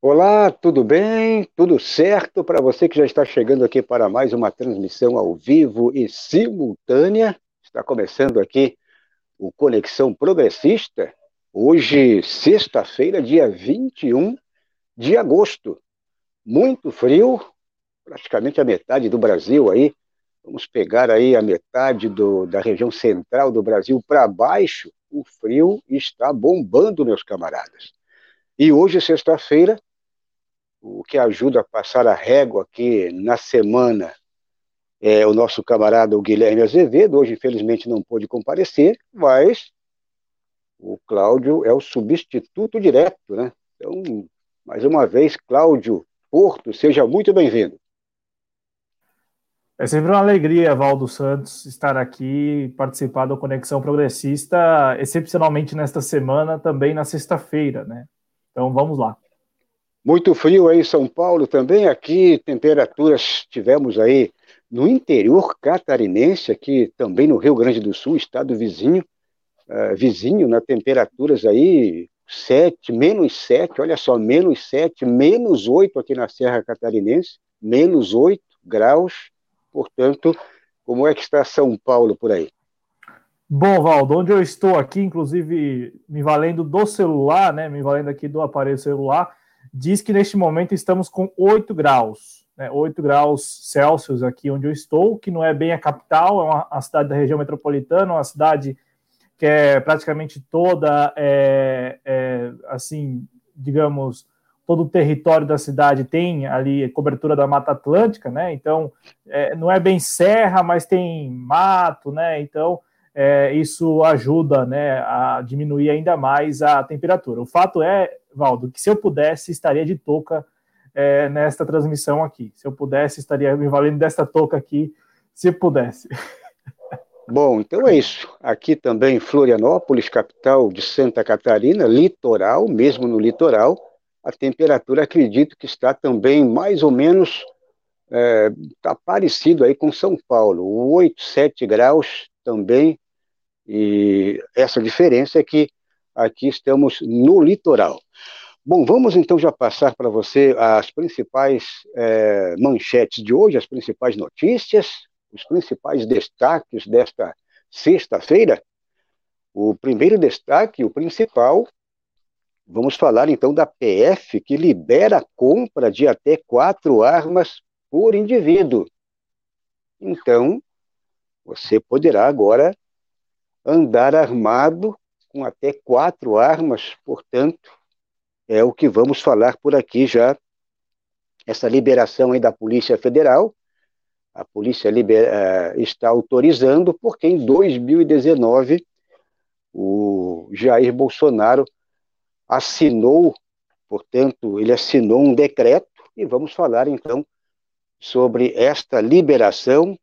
Olá, tudo bem? Tudo certo para você que já está chegando aqui para mais uma transmissão ao vivo e simultânea? Está começando aqui o Conexão Progressista, hoje, sexta-feira, dia 21 de agosto. Muito frio, praticamente a metade do Brasil aí. Vamos pegar aí a metade do, da região central do Brasil para baixo. O frio está bombando, meus camaradas. E hoje, sexta-feira, o que ajuda a passar a régua aqui na semana é o nosso camarada Guilherme Azevedo, hoje infelizmente não pôde comparecer, mas o Cláudio é o substituto direto, né? Então, mais uma vez, Cláudio Porto, seja muito bem-vindo. É sempre uma alegria, Valdo Santos, estar aqui, participar da Conexão Progressista, excepcionalmente nesta semana, também na sexta-feira, né? Então, vamos lá. Muito frio aí em São Paulo também. Aqui, temperaturas tivemos aí no interior catarinense, aqui também no Rio Grande do Sul, estado vizinho, uh, vizinho, na temperaturas aí 7, menos 7, olha só, menos 7, menos 8 aqui na Serra Catarinense, menos 8 graus. Portanto, como é que está São Paulo por aí? Bom, Valdo, onde eu estou aqui, inclusive me valendo do celular, né, me valendo aqui do aparelho celular, diz que neste momento estamos com 8 graus, né, 8 graus Celsius aqui onde eu estou, que não é bem a capital, é uma, cidade da região metropolitana, uma cidade que é praticamente toda, é, é, assim, digamos, todo o território da cidade tem ali cobertura da Mata Atlântica, né? Então, é, não é bem serra, mas tem mato, né? Então, é, isso ajuda né, a diminuir ainda mais a temperatura. O fato é, Valdo, que se eu pudesse, estaria de touca é, nesta transmissão aqui. Se eu pudesse, estaria me valendo desta touca aqui, se pudesse. Bom, então é isso. Aqui também Florianópolis, capital de Santa Catarina, litoral, mesmo no litoral, a temperatura acredito que está também mais ou menos é, tá parecido aí com São Paulo, 8, 7 graus também e essa diferença é que aqui estamos no litoral. Bom, vamos então já passar para você as principais é, manchetes de hoje, as principais notícias, os principais destaques desta sexta-feira. O primeiro destaque, o principal, vamos falar então da PF, que libera a compra de até quatro armas por indivíduo. Então, você poderá agora andar armado com até quatro armas, portanto, é o que vamos falar por aqui já. Essa liberação aí da Polícia Federal, a Polícia eh, está autorizando, porque em 2019 o Jair Bolsonaro assinou, portanto, ele assinou um decreto, e vamos falar então sobre esta liberação,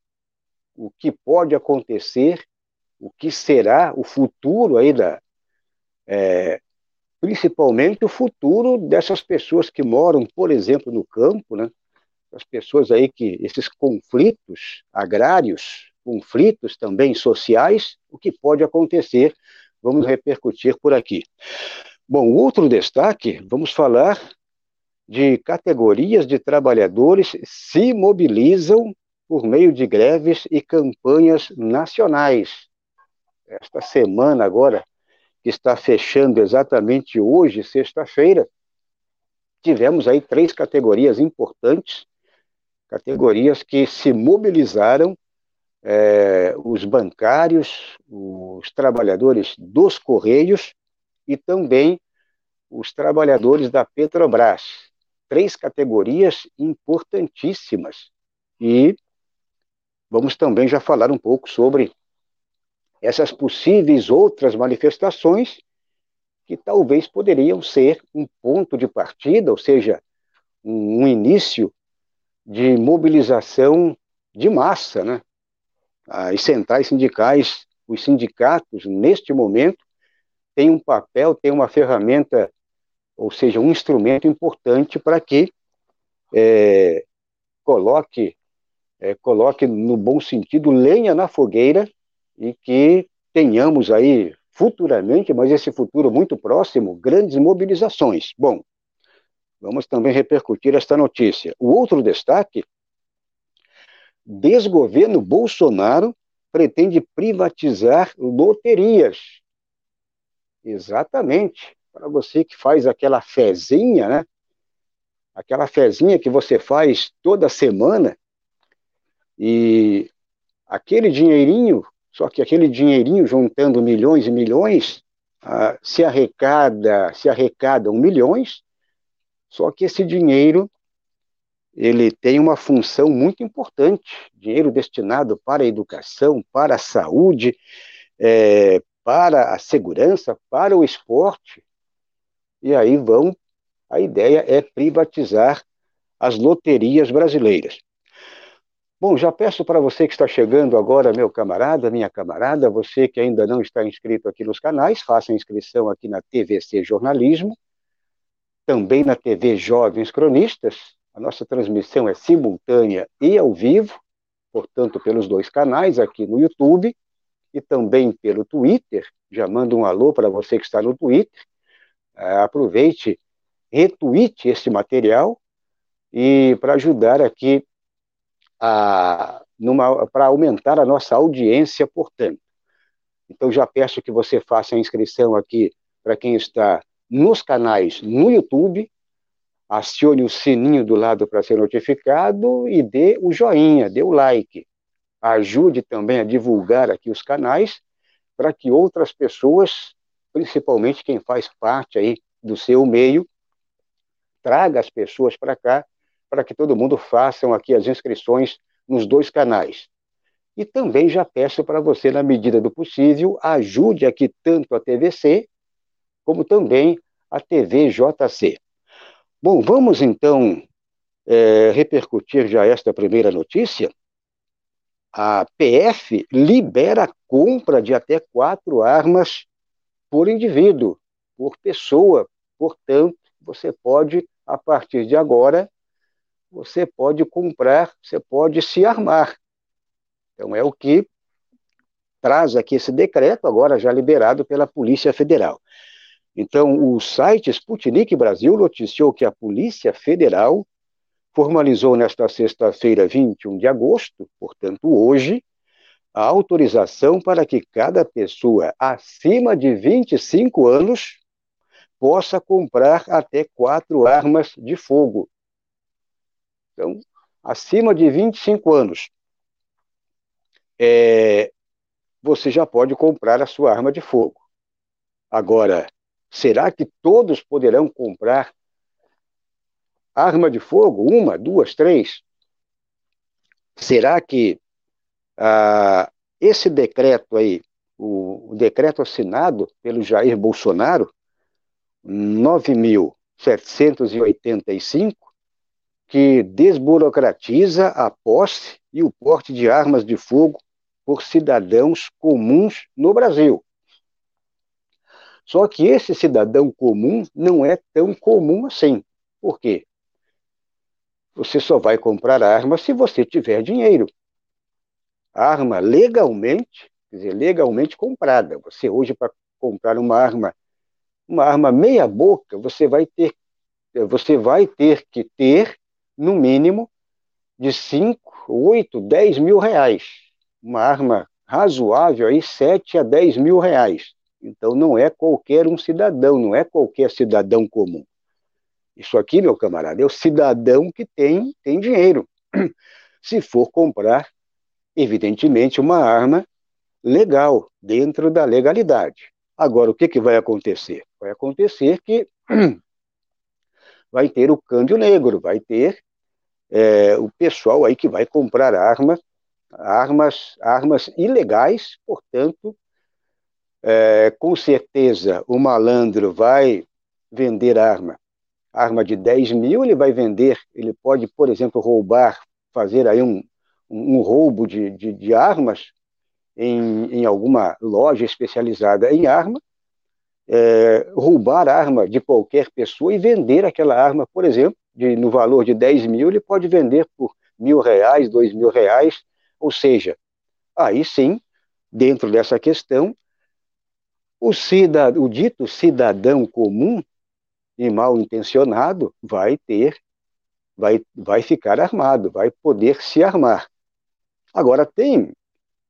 o que pode acontecer o que será o futuro aí da, é, principalmente o futuro dessas pessoas que moram, por exemplo, no campo, né? As pessoas aí que esses conflitos agrários, conflitos também sociais, o que pode acontecer, vamos repercutir por aqui. Bom, outro destaque, vamos falar de categorias de trabalhadores se mobilizam por meio de greves e campanhas nacionais esta semana agora, que está fechando exatamente hoje, sexta-feira, tivemos aí três categorias importantes, categorias que se mobilizaram, é, os bancários, os trabalhadores dos Correios e também os trabalhadores da Petrobras. Três categorias importantíssimas. E vamos também já falar um pouco sobre essas possíveis outras manifestações que talvez poderiam ser um ponto de partida, ou seja, um, início de mobilização de massa, né? As centrais sindicais, os sindicatos, neste momento, têm um papel, têm uma ferramenta, ou seja, um instrumento importante para que é, coloque, é, coloque, no bom sentido, lenha na fogueira e que tenhamos aí futuramente, mas esse futuro muito próximo, grandes mobilizações. Bom, Vamos também repercutir esta notícia. O outro destaque: desgoverno Bolsonaro pretende privatizar loterias. Exatamente. Para você que faz aquela fezinha, né? Aquela fezinha que você faz toda semana e aquele dinheirinho, só que aquele dinheirinho juntando milhões e milhões, ah, se arrecada, se arrecadam milhões, só que esse dinheiro ele tem uma função muito importante, dinheiro destinado para a educação, para a saúde, é, para a segurança, para o esporte. E aí vão, a ideia é privatizar as loterias brasileiras. Bom, já peço para você que está chegando agora, meu camarada, minha camarada, você que ainda não está inscrito aqui nos canais, faça inscrição aqui na TVC Jornalismo, também na TV Jovens Cronistas. A nossa transmissão é simultânea e ao vivo, portanto, pelos dois canais, aqui no YouTube e também pelo Twitter. Já mando um alô para você que está no Twitter. Uh, aproveite, retweete esse material e para ajudar aqui para aumentar a nossa audiência, portanto. Então, já peço que você faça a inscrição aqui para quem está nos canais no YouTube, acione o sininho do lado para ser notificado e dê o joinha, dê o like. Ajude também a divulgar aqui os canais para que outras pessoas, principalmente quem faz parte aí do seu meio, traga as pessoas para cá para que todo mundo façam aqui as inscrições nos dois canais. E também já peço para você, na medida do possível, ajude aqui tanto a TVC, como também a TV JC. Bom, vamos então é, repercutir já esta primeira notícia. A PF libera compra de até quatro armas por indivíduo, por pessoa. Portanto, você pode, a partir de agora, você pode comprar, você pode se armar. Então, é o que traz aqui esse decreto, agora já liberado pela Polícia Federal. Então, o site Sputnik Brasil noticiou que a Polícia Federal formalizou nesta sexta-feira, 21 de agosto, portanto, hoje, a autorização para que cada pessoa acima de 25 anos possa comprar até quatro armas de fogo, então, acima de 25 anos, é, você já pode comprar a sua arma de fogo. Agora, será que todos poderão comprar arma de fogo? Uma, duas, três? Será que ah, esse decreto aí, o, o decreto assinado pelo Jair Bolsonaro, 9.785, que desburocratiza a posse e o porte de armas de fogo por cidadãos comuns no Brasil. Só que esse cidadão comum não é tão comum assim. Por quê? Você só vai comprar arma se você tiver dinheiro. Arma legalmente, quer dizer, legalmente comprada. Você hoje para comprar uma arma, uma arma meia boca, você vai ter você vai ter que ter no mínimo, de 5, 8, 10 mil reais. Uma arma razoável aí, 7 a 10 mil reais. Então não é qualquer um cidadão, não é qualquer cidadão comum. Isso aqui, meu camarada, é o cidadão que tem, tem dinheiro. Se for comprar, evidentemente, uma arma legal, dentro da legalidade. Agora, o que, que vai acontecer? Vai acontecer que vai ter o câmbio negro, vai ter é, o pessoal aí que vai comprar arma, armas, armas ilegais, portanto, é, com certeza o malandro vai vender arma, arma de 10 mil, ele vai vender, ele pode, por exemplo, roubar, fazer aí um, um roubo de, de, de armas em, em alguma loja especializada em arma, é, roubar arma de qualquer pessoa e vender aquela arma, por exemplo, de, no valor de 10 mil, ele pode vender por mil reais, dois mil reais, ou seja, aí sim, dentro dessa questão, o, cidad, o dito cidadão comum, e mal intencionado vai ter, vai, vai ficar armado, vai poder se armar. Agora, tem,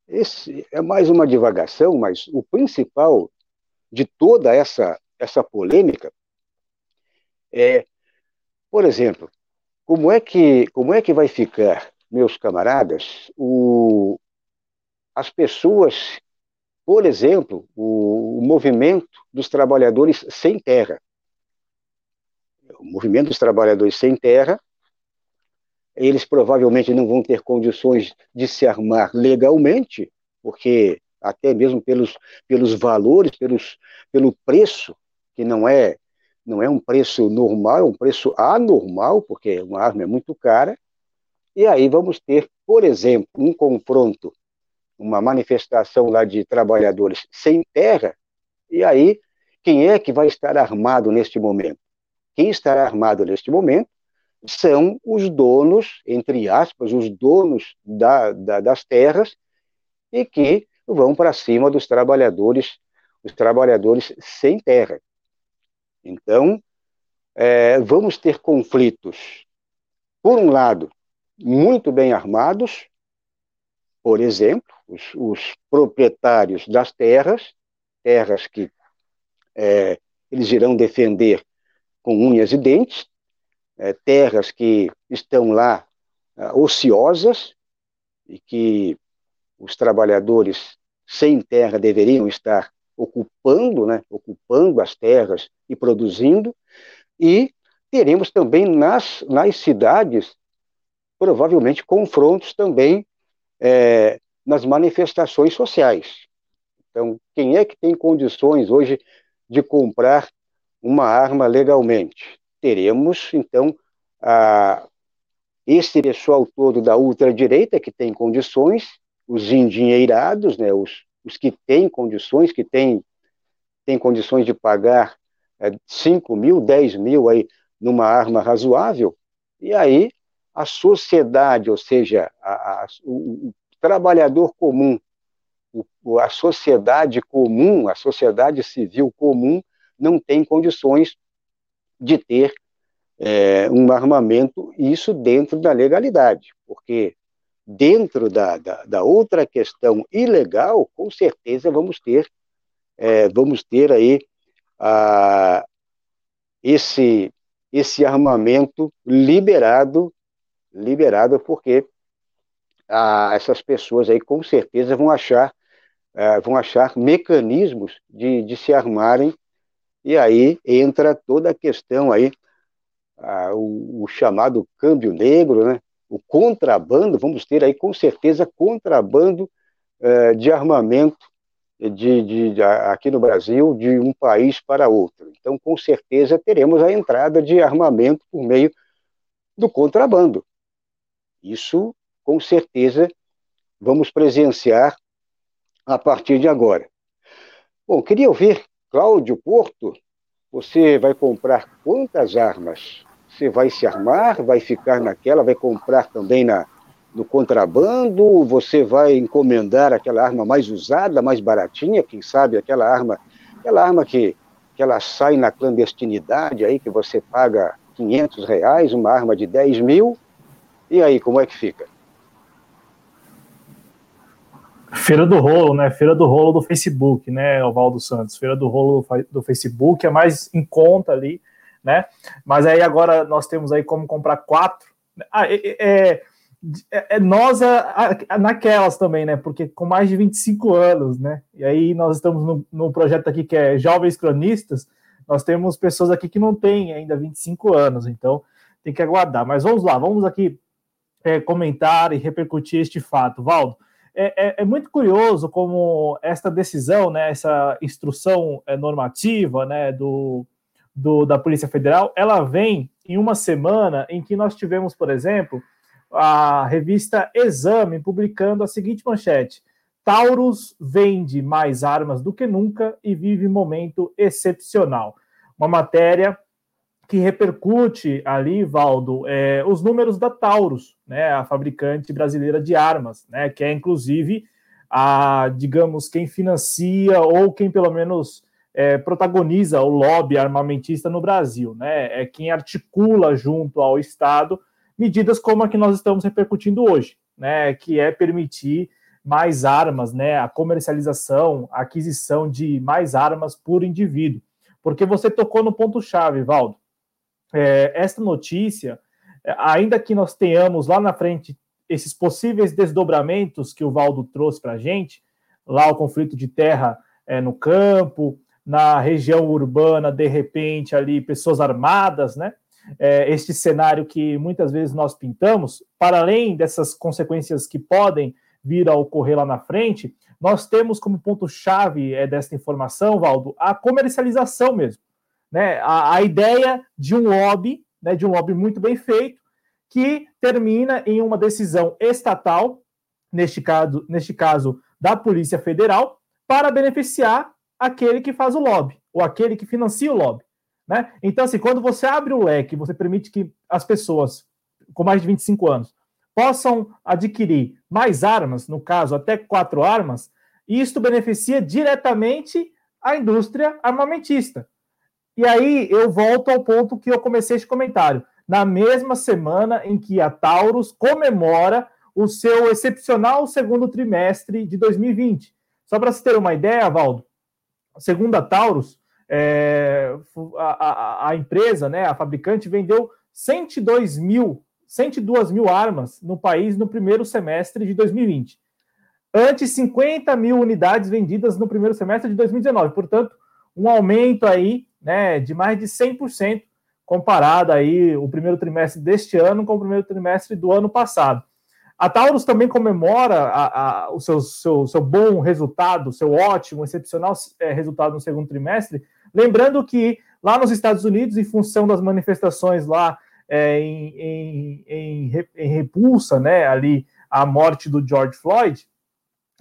esse é mais uma divagação, mas o principal de toda essa, essa polêmica é, por exemplo, como é que, como é que vai ficar, meus camaradas, o, as pessoas, por exemplo, o, o movimento dos trabalhadores sem terra? O movimento dos trabalhadores sem terra eles provavelmente não vão ter condições de se armar legalmente, porque até mesmo pelos, pelos valores, pelos, pelo preço, que não é, não é um preço normal, é um preço anormal, porque uma arma é muito cara. E aí vamos ter, por exemplo, um confronto, uma manifestação lá de trabalhadores sem terra, e aí quem é que vai estar armado neste momento? Quem estará armado neste momento são os donos, entre aspas, os donos da, da, das terras e que vão para cima dos trabalhadores, os trabalhadores sem terra. Então, é, vamos ter conflitos, por um lado, muito bem armados, por exemplo, os, os proprietários das terras, terras que é, eles irão defender com unhas e dentes, é, terras que estão lá é, ociosas e que os trabalhadores sem terra deveriam estar ocupando, né, ocupando as terras e produzindo, e teremos também nas, nas cidades, provavelmente, confrontos também é, nas manifestações sociais. Então, quem é que tem condições hoje de comprar uma arma legalmente? teremos, então, a, esse pessoal todo da ultradireita que tem condições, os endinheirados, né, os, os que têm condições, que têm, têm condições de pagar é, 5 mil, 10 mil aí numa arma razoável, e aí a sociedade, ou seja, a, a, o, o, trabalhador comum, o, a sociedade comum, a sociedade civil comum, não tem condições de ter é, um armamento, isso dentro da legalidade, porque dentro da, da, da outra questão ilegal, com certeza vamos ter, é, vamos ter aí a, esse, esse armamento liberado, liberado porque a, essas pessoas aí com certeza vão achar, é, vão achar mecanismos de, de se armarem e aí entra toda a questão aí, o, o, chamado câmbio negro, né? O contrabando, vamos ter aí com certeza contrabando é, de armamento de, de, de, aqui no Brasil de um país para outro. Então, com certeza, teremos a entrada de armamento por meio do contrabando. Isso, com certeza, vamos presenciar a partir de agora. Bom, queria ouvir Cláudio Porto, você vai comprar quantas armas? Você vai se armar, vai ficar naquela, vai comprar também na, no contrabando, você vai encomendar aquela arma mais usada, mais baratinha, quem sabe aquela arma, aquela arma que, que ela sai na clandestinidade aí, que você paga 500 reais, uma arma de 10 mil, e aí, como é que fica? Feira do rolo, né? Feira do rolo do Facebook, né, Valdo Santos? Feira do rolo do Facebook é mais em conta ali, né? Mas aí agora nós temos aí como comprar quatro. Ah, é, é, é, é nós a, a, naquelas também, né? Porque com mais de 25 anos, né? E aí nós estamos no, no projeto aqui que é Jovens Cronistas, nós temos pessoas aqui que não têm ainda 25 anos, então tem que aguardar. Mas vamos lá, vamos aqui é, comentar e repercutir este fato. Valdo, é, é, é, muito curioso como esta decisão, né, essa instrução é, normativa né, do, do, da Polícia Federal, ela vem em uma semana em que nós tivemos, por exemplo, a revista Exame publicando a seguinte manchete: Taurus vende mais armas do que nunca e vive momento excepcional. Uma matéria que repercute ali, Valdo, é, os números da Taurus, né, a fabricante brasileira de armas, né, que é inclusive a, digamos, quem financia ou quem pelo menos é, protagoniza o lobby armamentista no Brasil, né? É quem articula junto ao Estado medidas como a que nós estamos repercutindo hoje, né? Que é permitir mais armas, né? A comercialização, a aquisição de mais armas por indivíduo. Porque você tocou no ponto-chave, Valdo. É, esta notícia, ainda que nós tenhamos lá na frente esses possíveis desdobramentos que o Valdo trouxe para a gente, lá o conflito de terra é, no campo, na região urbana, de repente, ali, pessoas armadas, né? É, este cenário que muitas vezes nós pintamos, para além dessas consequências que podem vir a ocorrer lá na frente, nós temos como ponto-chave é, desta informação, Valdo, a comercialização mesmo. Né? A, a ideia de um lobby, né, de um lobby muito bem feito, que termina em uma decisão estatal, neste caso, neste caso da Polícia Federal, para beneficiar aquele que faz o lobby, ou aquele que financia o lobby. Né? Então, assim, quando você abre o leque, você permite que as pessoas com mais de 25 anos possam adquirir mais armas, no caso, até quatro armas, isto beneficia diretamente a indústria armamentista. E aí eu volto ao ponto que eu comecei este comentário. Na mesma semana em que a Taurus comemora o seu excepcional segundo trimestre de 2020. Só para você ter uma ideia, Valdo, segundo a Taurus, é, a, a, a, empresa, né, a fabricante, vendeu 102 mil, 102 mil armas no país no primeiro semestre de 2020. Antes, 50 mil unidades vendidas no primeiro semestre de 2019. Portanto, um aumento aí né, de mais de 100% comparado aí o primeiro trimestre deste ano com o primeiro trimestre do ano passado. A Taurus também comemora a, a, o seu, seu, seu, bom resultado, seu ótimo, excepcional é, resultado no segundo trimestre. Lembrando que lá nos Estados Unidos, em função das manifestações lá é, em, em, em, em, repulsa, né, ali a morte do George Floyd,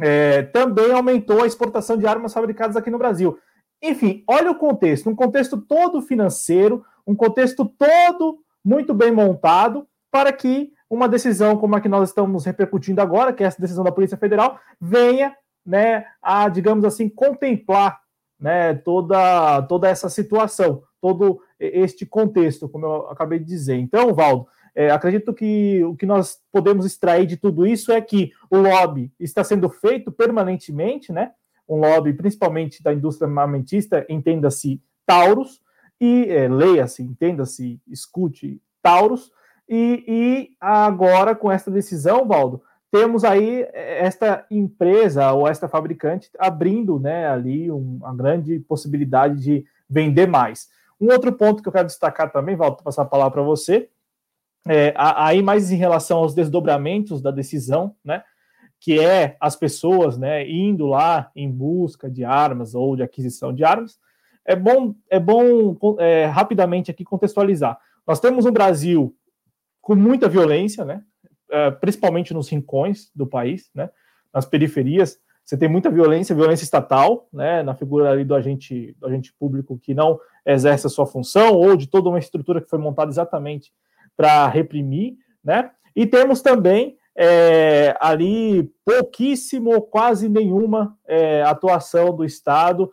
é, também aumentou a exportação de armas fabricadas aqui no Brasil. Enfim, olha o contexto, um contexto todo financeiro, um contexto todo muito bem montado para que uma decisão como a que nós estamos repercutindo agora, que é essa decisão da Polícia Federal, venha né, a, digamos assim, contemplar né, toda, toda essa situação, todo este contexto, como eu acabei de dizer. Então, Valdo, é, acredito que o que nós podemos extrair de tudo isso é que o lobby está sendo feito permanentemente, né? Um lobby principalmente da indústria armamentista, entenda-se Taurus, e é, leia-se, entenda-se, escute Taurus, e, e agora, com esta decisão, Valdo, temos aí eh, esta empresa ou esta fabricante abrindo né, ali uma grande possibilidade de vender mais. Um outro ponto que eu quero destacar também, Valdo, passar a palavra para você, é, aí mais em relação aos desdobramentos da decisão, né, que é as pessoas né, indo lá em busca de armas ou de aquisição de armas, é bom, é bom é, rapidamente aqui contextualizar. Nós temos um Brasil com muita violência, né? É, principalmente nos rincões do país, né? Nas periferias, você tem muita violência, violência estatal, né? Na figura ali do agente, do agente público que não exerce a sua função ou de toda uma estrutura que foi montada exatamente para reprimir, né? E temos também é, ali pouquíssimo, quase nenhuma é, atuação do Estado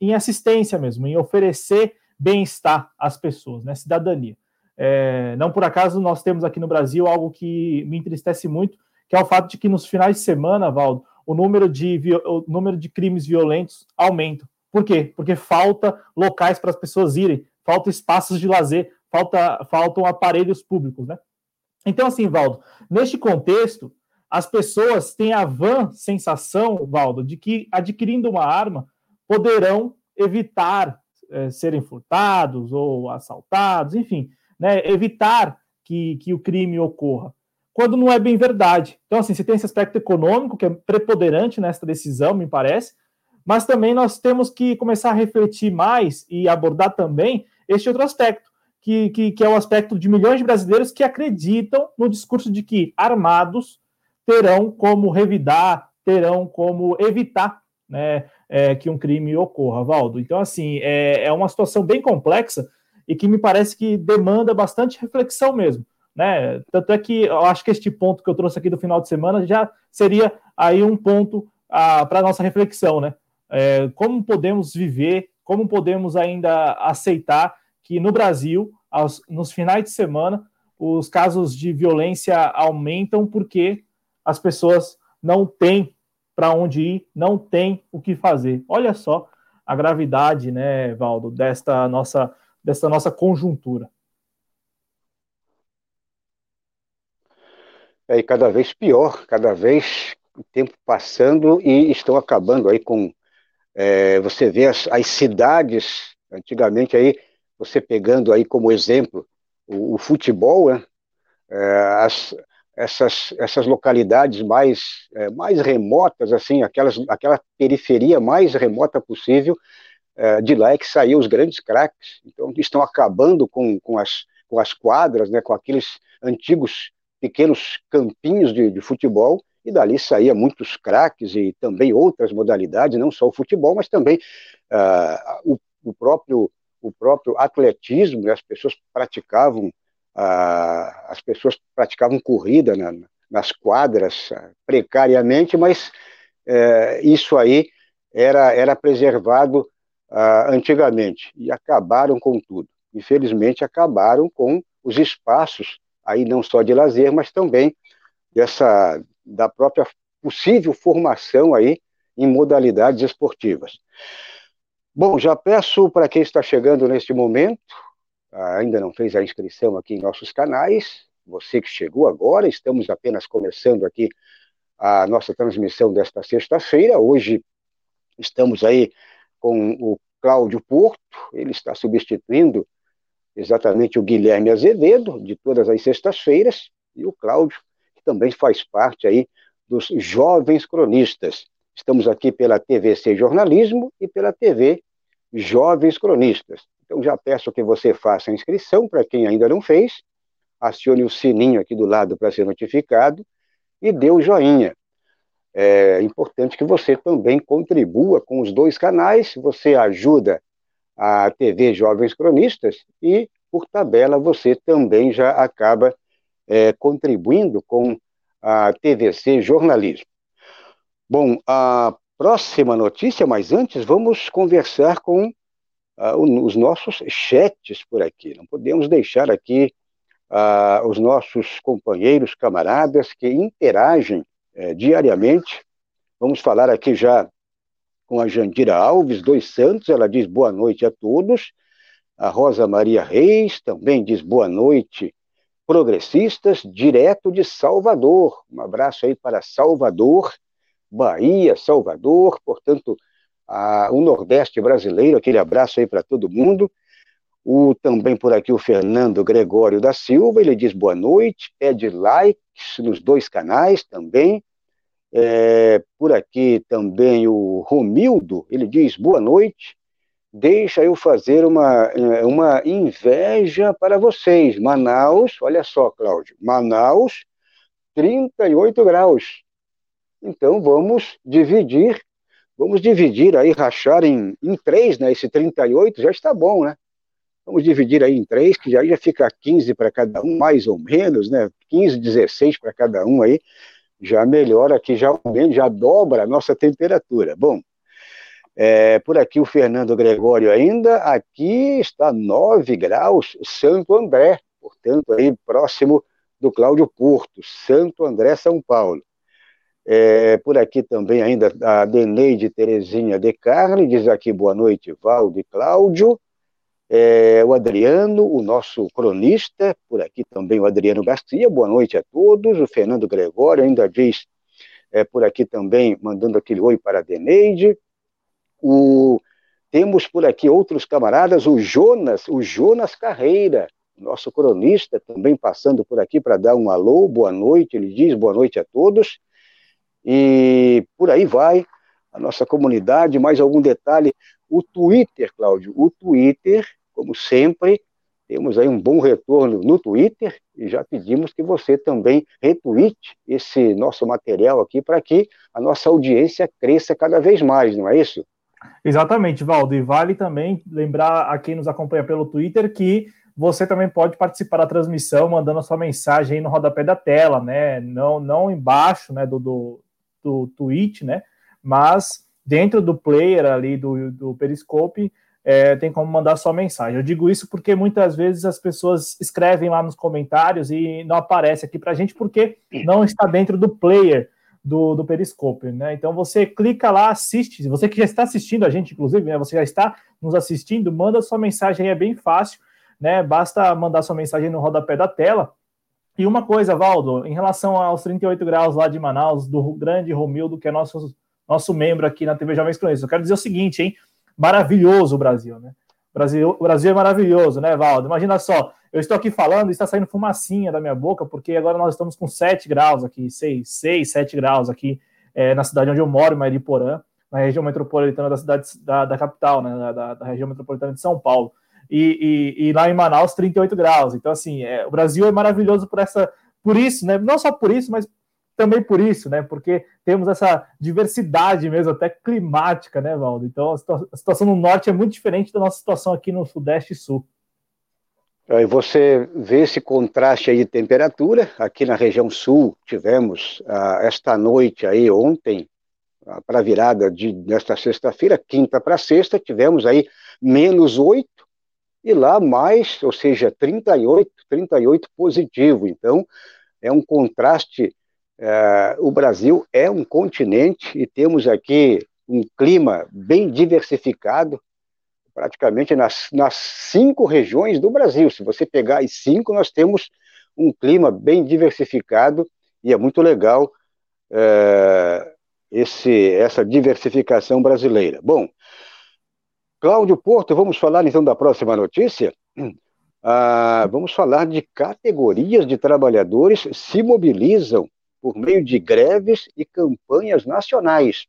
em assistência mesmo, em oferecer bem-estar às pessoas, né? Cidadania. É, não por acaso nós temos aqui no Brasil algo que me entristece muito, que é o fato de que nos finais de semana, Valdo, o número de, o número de crimes violentos aumenta. Por quê? Porque falta locais para as pessoas irem, falta espaços de lazer, falta, faltam aparelhos públicos, né? Então, assim, Valdo, neste contexto, as pessoas têm a vã sensação, Valdo, de que adquirindo uma arma poderão evitar é, serem furtados ou assaltados, enfim, né, evitar que, que o crime ocorra, quando não é bem verdade. Então, assim, você tem esse aspecto econômico que é preponderante nessa decisão, me parece, mas também nós temos que começar a refletir mais e abordar também este outro aspecto, que, que, que é o aspecto de milhões de brasileiros que acreditam no discurso de que armados terão como revidar, terão como evitar né, é, que um crime ocorra, Valdo. Então, assim, é, é uma situação bem complexa e que me parece que demanda bastante reflexão mesmo. Né? Tanto é que eu acho que este ponto que eu trouxe aqui do final de semana já seria aí um ponto ah, para nossa reflexão, né? É, como podemos viver como podemos ainda aceitar que no Brasil, aos, nos finais de semana, os casos de violência aumentam porque as pessoas não têm para onde ir, não têm o que fazer. Olha só a gravidade, né, Valdo, desta nossa, desta nossa conjuntura. É, e cada vez pior, cada vez o tempo passando e estão acabando aí com. É, você vê as, as, cidades, antigamente aí, você pegando aí como exemplo o, o futebol, né? É, as, essas, essas localidades mais, é, mais remotas, assim, aquelas, aquela periferia mais remota possível, de lá é que saíam os grandes craques. Então, estão acabando com, com, as, com as quadras, né, com aqueles antigos pequenos campinhos de, de futebol, e dali saía muitos craques e também outras modalidades, não só o futebol, mas também uh, o, o, próprio, o próprio atletismo, né, as pessoas praticavam ah, as pessoas praticavam corrida na, nas quadras ah, precariamente, mas é, isso aí era, era preservado ah, antigamente e acabaram com tudo. Infelizmente, acabaram com os espaços aí não só de lazer, mas também dessa da própria possível formação aí em modalidades esportivas. Bom, já peço para quem está chegando neste momento ainda não fez a inscrição aqui em nossos canais, você que chegou agora, estamos apenas começando aqui a nossa transmissão desta sexta-feira. Hoje estamos aí com o Cláudio Porto, ele está substituindo exatamente o Guilherme Azevedo, de todas as sextas-feiras, e o Cláudio, que também faz parte aí dos Jovens Cronistas. Estamos aqui pela TVC Jornalismo e pela TV Jovens Cronistas. Então já peço que você faça a inscrição para quem ainda não fez, acione o sininho aqui do lado para ser notificado e dê o joinha. É importante que você também contribua com os dois canais, você ajuda a TV Jovens Cronistas e, por tabela, você também já acaba é, contribuindo com a TVC Jornalismo. Bom, a próxima notícia, mas antes vamos conversar com uh, os nossos chats por aqui. Não podemos deixar aqui uh, os nossos companheiros, camaradas que interagem uh, diariamente. Vamos falar aqui já com a Jandira Alves dos Santos, ela diz boa noite a todos. A Rosa Maria Reis também diz boa noite, progressistas, direto de Salvador. Um abraço aí para Salvador, Bahia, Salvador, portanto, a, o Nordeste brasileiro, aquele abraço aí para todo mundo. O, também por aqui o Fernando Gregório da Silva, ele diz boa noite, pede likes nos dois canais também. É, por aqui também o Romildo, ele diz boa noite, deixa eu fazer uma, é, uma inveja para vocês. Manaus, olha só, Cláudio, Manaus, 38 graus. Então vamos dividir Vamos dividir aí, rachar em, em três, né? Esse 38 já está bom, né? Vamos dividir aí em três, que já, já fica 15 para cada um, mais ou menos, né? 15, 16 para cada um aí, já melhora aqui, já, já dobra a nossa temperatura. Bom, é, por aqui o Fernando Gregório ainda, aqui está 9 graus, Santo André, portanto aí próximo do Cláudio Porto, Santo André, São Paulo. É, por aqui também ainda a Deneide Terezinha de Carne, diz aqui boa noite, Valdo e Cláudio. É, o Adriano, o nosso cronista, por aqui também o Adriano Garcia, boa noite a todos. O Fernando Gregório ainda diz é, por aqui também, mandando aquele oi para a Deneide. O, temos por aqui outros camaradas, o Jonas, o Jonas Carreira, nosso cronista, também passando por aqui para dar um alô, boa noite, ele diz boa noite a todos. E por aí vai a nossa comunidade. Mais algum detalhe? O Twitter, Cláudio, o Twitter, como sempre, temos aí um bom retorno no Twitter e já pedimos que você também retweete esse nosso material aqui para que a nossa audiência cresça cada vez mais, não é isso? Exatamente, Valdo. E vale também lembrar a quem nos acompanha pelo Twitter que você também pode participar da transmissão mandando a sua mensagem aí no rodapé da tela, né? Não, não embaixo né, do, do, do Twitch, né? Mas dentro do player ali do, do Periscope, é, tem como mandar sua mensagem. Eu digo isso porque muitas vezes as pessoas escrevem lá nos comentários e não aparece aqui para a gente porque não está dentro do player do, do Periscope, né? Então você clica lá, assiste. Você que já está assistindo a gente, inclusive, né? Você já está nos assistindo, manda sua mensagem, é bem fácil, né? Basta mandar sua mensagem no rodapé da tela. E uma coisa, Valdo, em relação aos 38 graus lá de Manaus, do grande Romildo, que é nosso, nosso membro aqui na TV Jovens Cronistas, eu quero dizer o seguinte, hein? Maravilhoso o Brasil, né? O Brasil, o Brasil é maravilhoso, né, Valdo? Imagina só, eu estou aqui falando e está saindo fumacinha da minha boca, porque agora nós estamos com 7 graus aqui, 6, 6 7 graus aqui é, na cidade onde eu moro, Mariporã, na região metropolitana da cidade da, da capital, né, da, da, região metropolitana de São Paulo. E, e, e lá em Manaus, 38 graus. Então, assim, é, o Brasil é maravilhoso por essa, por isso, né? Não só por isso, mas também por isso, né? Porque temos essa diversidade mesmo, até climática, né, Valdo? Então, a situação no norte é muito diferente da nossa situação aqui no Sudeste e Sul. Aí você vê esse contraste aí de temperatura. Aqui na região sul, tivemos ah, esta noite aí, ontem, ah, para a virada de, desta sexta-feira, quinta para sexta, tivemos aí menos 8 e lá mais, ou seja, 38, 38 positivo. Então, é um contraste. Eh, o Brasil é um continente e temos aqui um clima bem diversificado, praticamente nas, nas cinco regiões do Brasil. Se você pegar as cinco, nós temos um clima bem diversificado e é muito legal é, esse, essa diversificação brasileira. Bom, Cláudio Porto, vamos falar então da próxima notícia? Ah, vamos falar de categorias de trabalhadores se mobilizam por meio de greves e campanhas nacionais.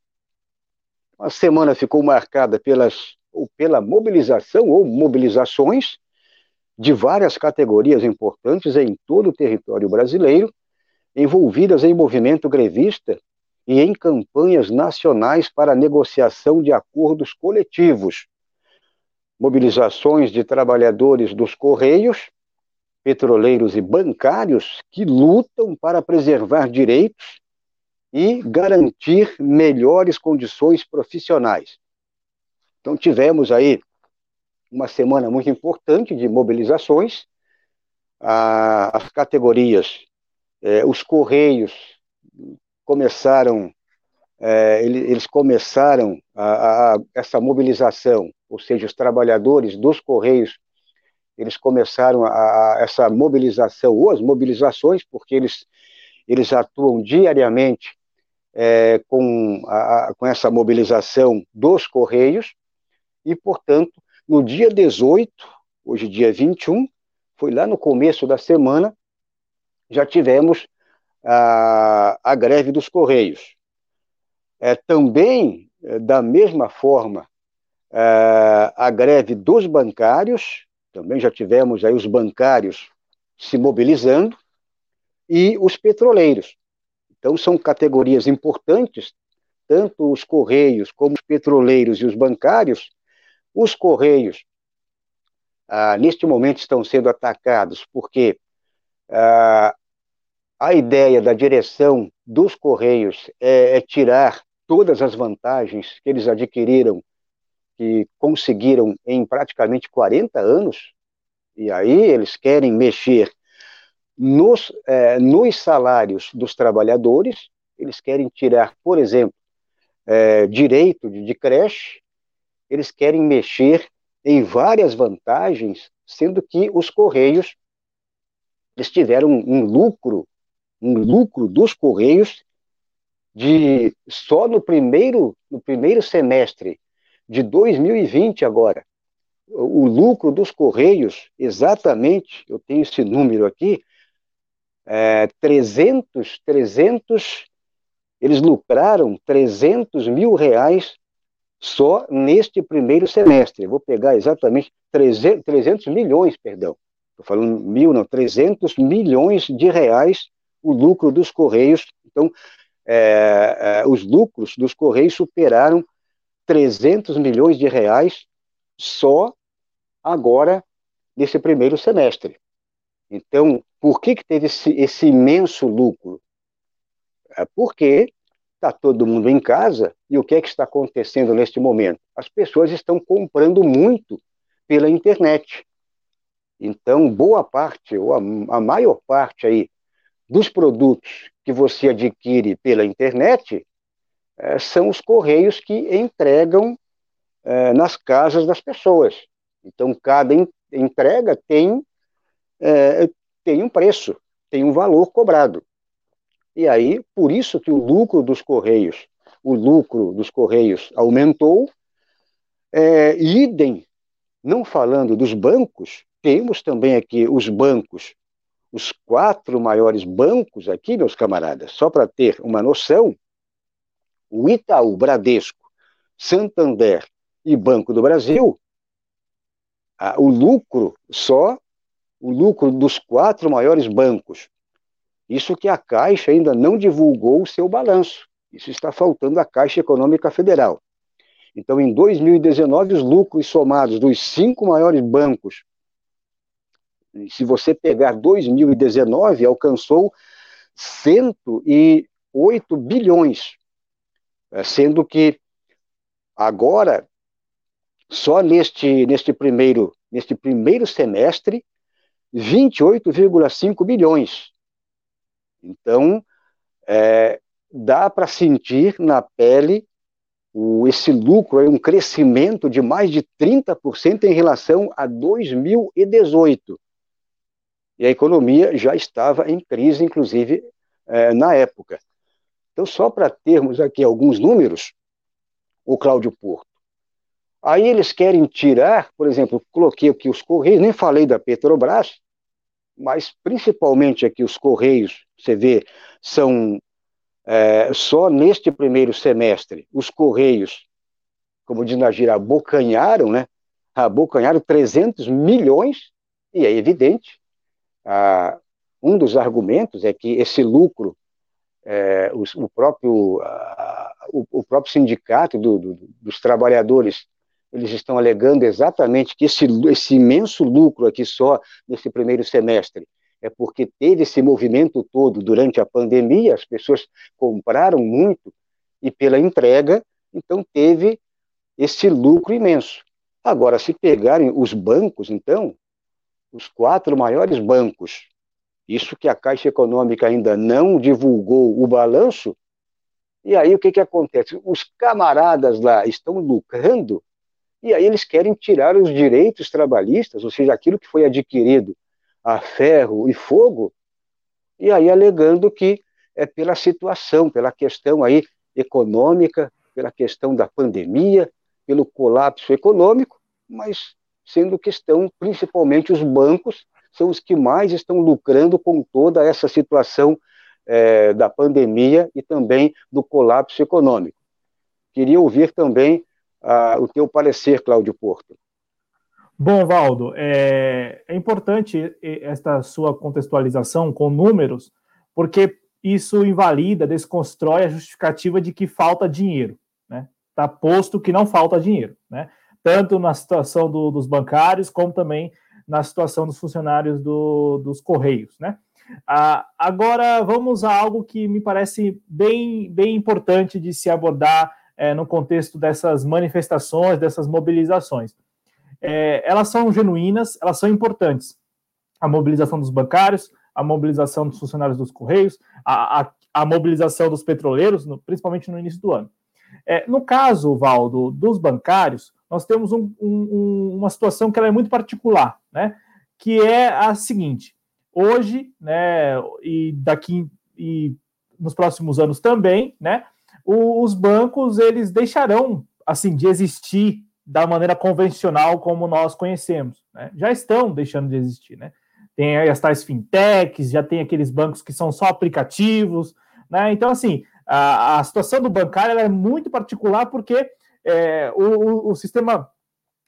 A semana ficou marcada pelas ou pela mobilização ou mobilizações de várias categorias importantes em todo o território brasileiro, envolvidas em movimento grevista e em campanhas nacionais para negociação de acordos coletivos. Mobilizações de trabalhadores dos Correios, petroleiros e bancários que lutam para preservar direitos e garantir melhores condições profissionais. Então, tivemos aí uma semana muito importante de mobilizações. As categorias, eh, os Correios começaram, eh, eles começaram a, a, essa mobilização, ou seja, os trabalhadores dos Correios, eles começaram a, a essa mobilização, ou as mobilizações, porque eles, eles atuam diariamente é, com, a, com essa mobilização dos Correios, e, portanto, no dia 18, hoje dia 21, foi lá no começo da semana, já tivemos a, a greve dos Correios. É, também, é, da mesma forma, é, a greve dos bancários, também já tivemos aí os bancários se mobilizando, e os petroleiros. Então, são categorias importantes, tanto os Correios como os petroleiros e os bancários, os Correios, ah, neste momento, estão sendo atacados porque ah, a ideia da direção dos Correios é, é tirar todas as vantagens que eles adquiriram, que conseguiram em praticamente 40 anos, e aí eles querem mexer nos, eh, nos salários dos trabalhadores, eles querem tirar, por exemplo, eh, direito de, de creche, eles querem mexer em várias vantagens, sendo que os Correios eles tiveram um lucro, um lucro dos Correios de só no primeiro, no primeiro semestre de 2020 agora, o lucro dos Correios, exatamente, eu tenho esse número aqui, é, 300, 300, eles lucraram 300 mil reais só neste primeiro semestre. vou pegar exatamente 300, 300 milhões, perdão. Estou falando mil, não, 300 milhões de reais o lucro dos Correios. Então, é, é, os lucros dos Correios superaram 300 milhões de reais só agora nesse primeiro semestre. Então, por que, que teve esse, esse imenso lucro? É porque está todo mundo em casa e o que é que está acontecendo neste momento? As pessoas estão comprando muito pela internet. Então, boa parte, ou a, a maior parte aí dos produtos que você adquire pela internet é, são os correios que entregam é, nas casas das pessoas. Então, cada entrega tem, é, tem um preço, tem um valor cobrado. E aí, por isso que o lucro dos Correios, o lucro dos Correios aumentou, é, idem, não falando dos bancos, temos também aqui os bancos, os quatro maiores bancos aqui, meus camaradas, só para ter uma noção, o Itaú, Bradesco, Santander e Banco do Brasil, o lucro só, o lucro dos quatro maiores bancos, isso que a Caixa ainda não divulgou o seu balanço. Isso está faltando à Caixa Econômica Federal. Então, em 2019, os lucros somados dos cinco maiores bancos, se você pegar 2019, alcançou 108 bilhões, sendo que agora, só neste, neste, primeiro, neste primeiro semestre, 28,5 bilhões. Então, é, dá para sentir na pele o, esse lucro, um crescimento de mais de 30% em relação a 2018. E a economia já estava em crise, inclusive, é, na época. Então, só para termos aqui alguns números, o Cláudio Porto. Aí eles querem tirar, por exemplo, coloquei aqui os Correios, nem falei da Petrobras, mas principalmente aqui os Correios, você vê, são é, só neste primeiro semestre, os Correios, como diz na gira, abocanharam, né? Abocanharam 300 milhões, e é evidente, ah, um dos argumentos é que esse lucro, é, o, o, próprio, o, o, próprio sindicato do, do, dos trabalhadores eles estão alegando exatamente que esse, esse imenso lucro aqui só nesse primeiro semestre é porque teve esse movimento todo durante a pandemia, as pessoas compraram muito e pela entrega, então teve esse lucro imenso. Agora, se pegarem os bancos, então, os quatro maiores bancos, isso que a Caixa Econômica ainda não divulgou o balanço, e aí o que, que acontece? Os camaradas lá estão lucrando e aí eles querem tirar os direitos trabalhistas, ou seja, aquilo que foi adquirido a ferro e fogo, e aí alegando que é pela situação, pela questão aí econômica, pela questão da pandemia, pelo colapso econômico, mas sendo que estão principalmente os bancos são os que mais estão lucrando com toda essa situação é, da pandemia e também do colapso econômico. Queria ouvir também uh, o teu parecer, Cláudio Porto. Bom, Valdo, é, é importante esta sua contextualização com números, porque isso invalida, desconstrói a justificativa de que falta dinheiro. Né? Está posto que não falta dinheiro, né? tanto na situação do, dos bancários, como também na situação dos funcionários do, dos Correios. Né? Ah, agora, vamos a algo que me parece bem, bem importante de se abordar é, no contexto dessas manifestações, dessas mobilizações. É, elas são genuínas, elas são importantes. A mobilização dos bancários, a mobilização dos funcionários dos Correios, a, a, a mobilização dos petroleiros, no, principalmente no início do ano. É, no caso, Valdo, dos bancários, nós temos um, um, uma situação que é muito particular, né? que é a seguinte: hoje, né, e daqui e nos próximos anos também, né, os bancos eles deixarão assim de existir da maneira convencional como nós conhecemos. Né? Já estão deixando de existir, né? Tem as tais fintechs, já tem aqueles bancos que são só aplicativos, né? Então, assim, a, a situação do bancário é muito particular porque é, o, o, sistema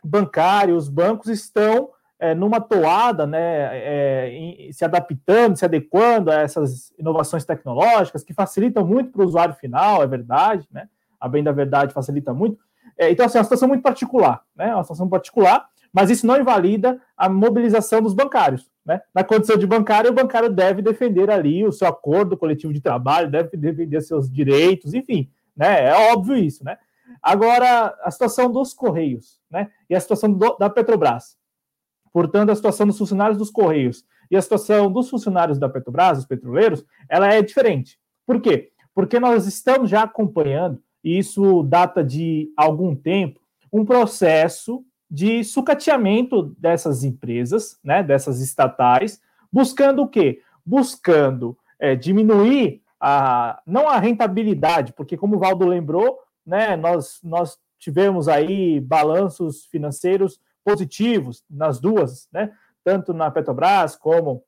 bancário, os bancos estão é, numa toada, né, é, em, se adaptando, se adequando a essas inovações tecnológicas que facilitam muito para o usuário final, é verdade, né? A bem da verdade facilita muito. É, então, assim, é uma situação muito particular, né? É uma situação particular, mas isso não invalida a mobilização dos bancários. Né? Na condição de bancário, o bancário deve defender ali o seu acordo coletivo de trabalho, deve defender seus direitos, enfim, né? É óbvio isso, né? Agora, a situação dos Correios, né? E a situação do, da Petrobras. Portanto, a situação dos funcionários dos Correios e a situação dos funcionários da Petrobras, os petroleiros, ela é diferente. Por quê? Porque nós estamos já acompanhando, e isso data de algum tempo, um processo de sucateamento dessas empresas, né, dessas estatais, buscando o quê? Buscando é, diminuir a não a rentabilidade, porque como o Valdo lembrou, né, nós, nós tivemos aí balanços financeiros positivos nas duas, né, tanto na Petrobras como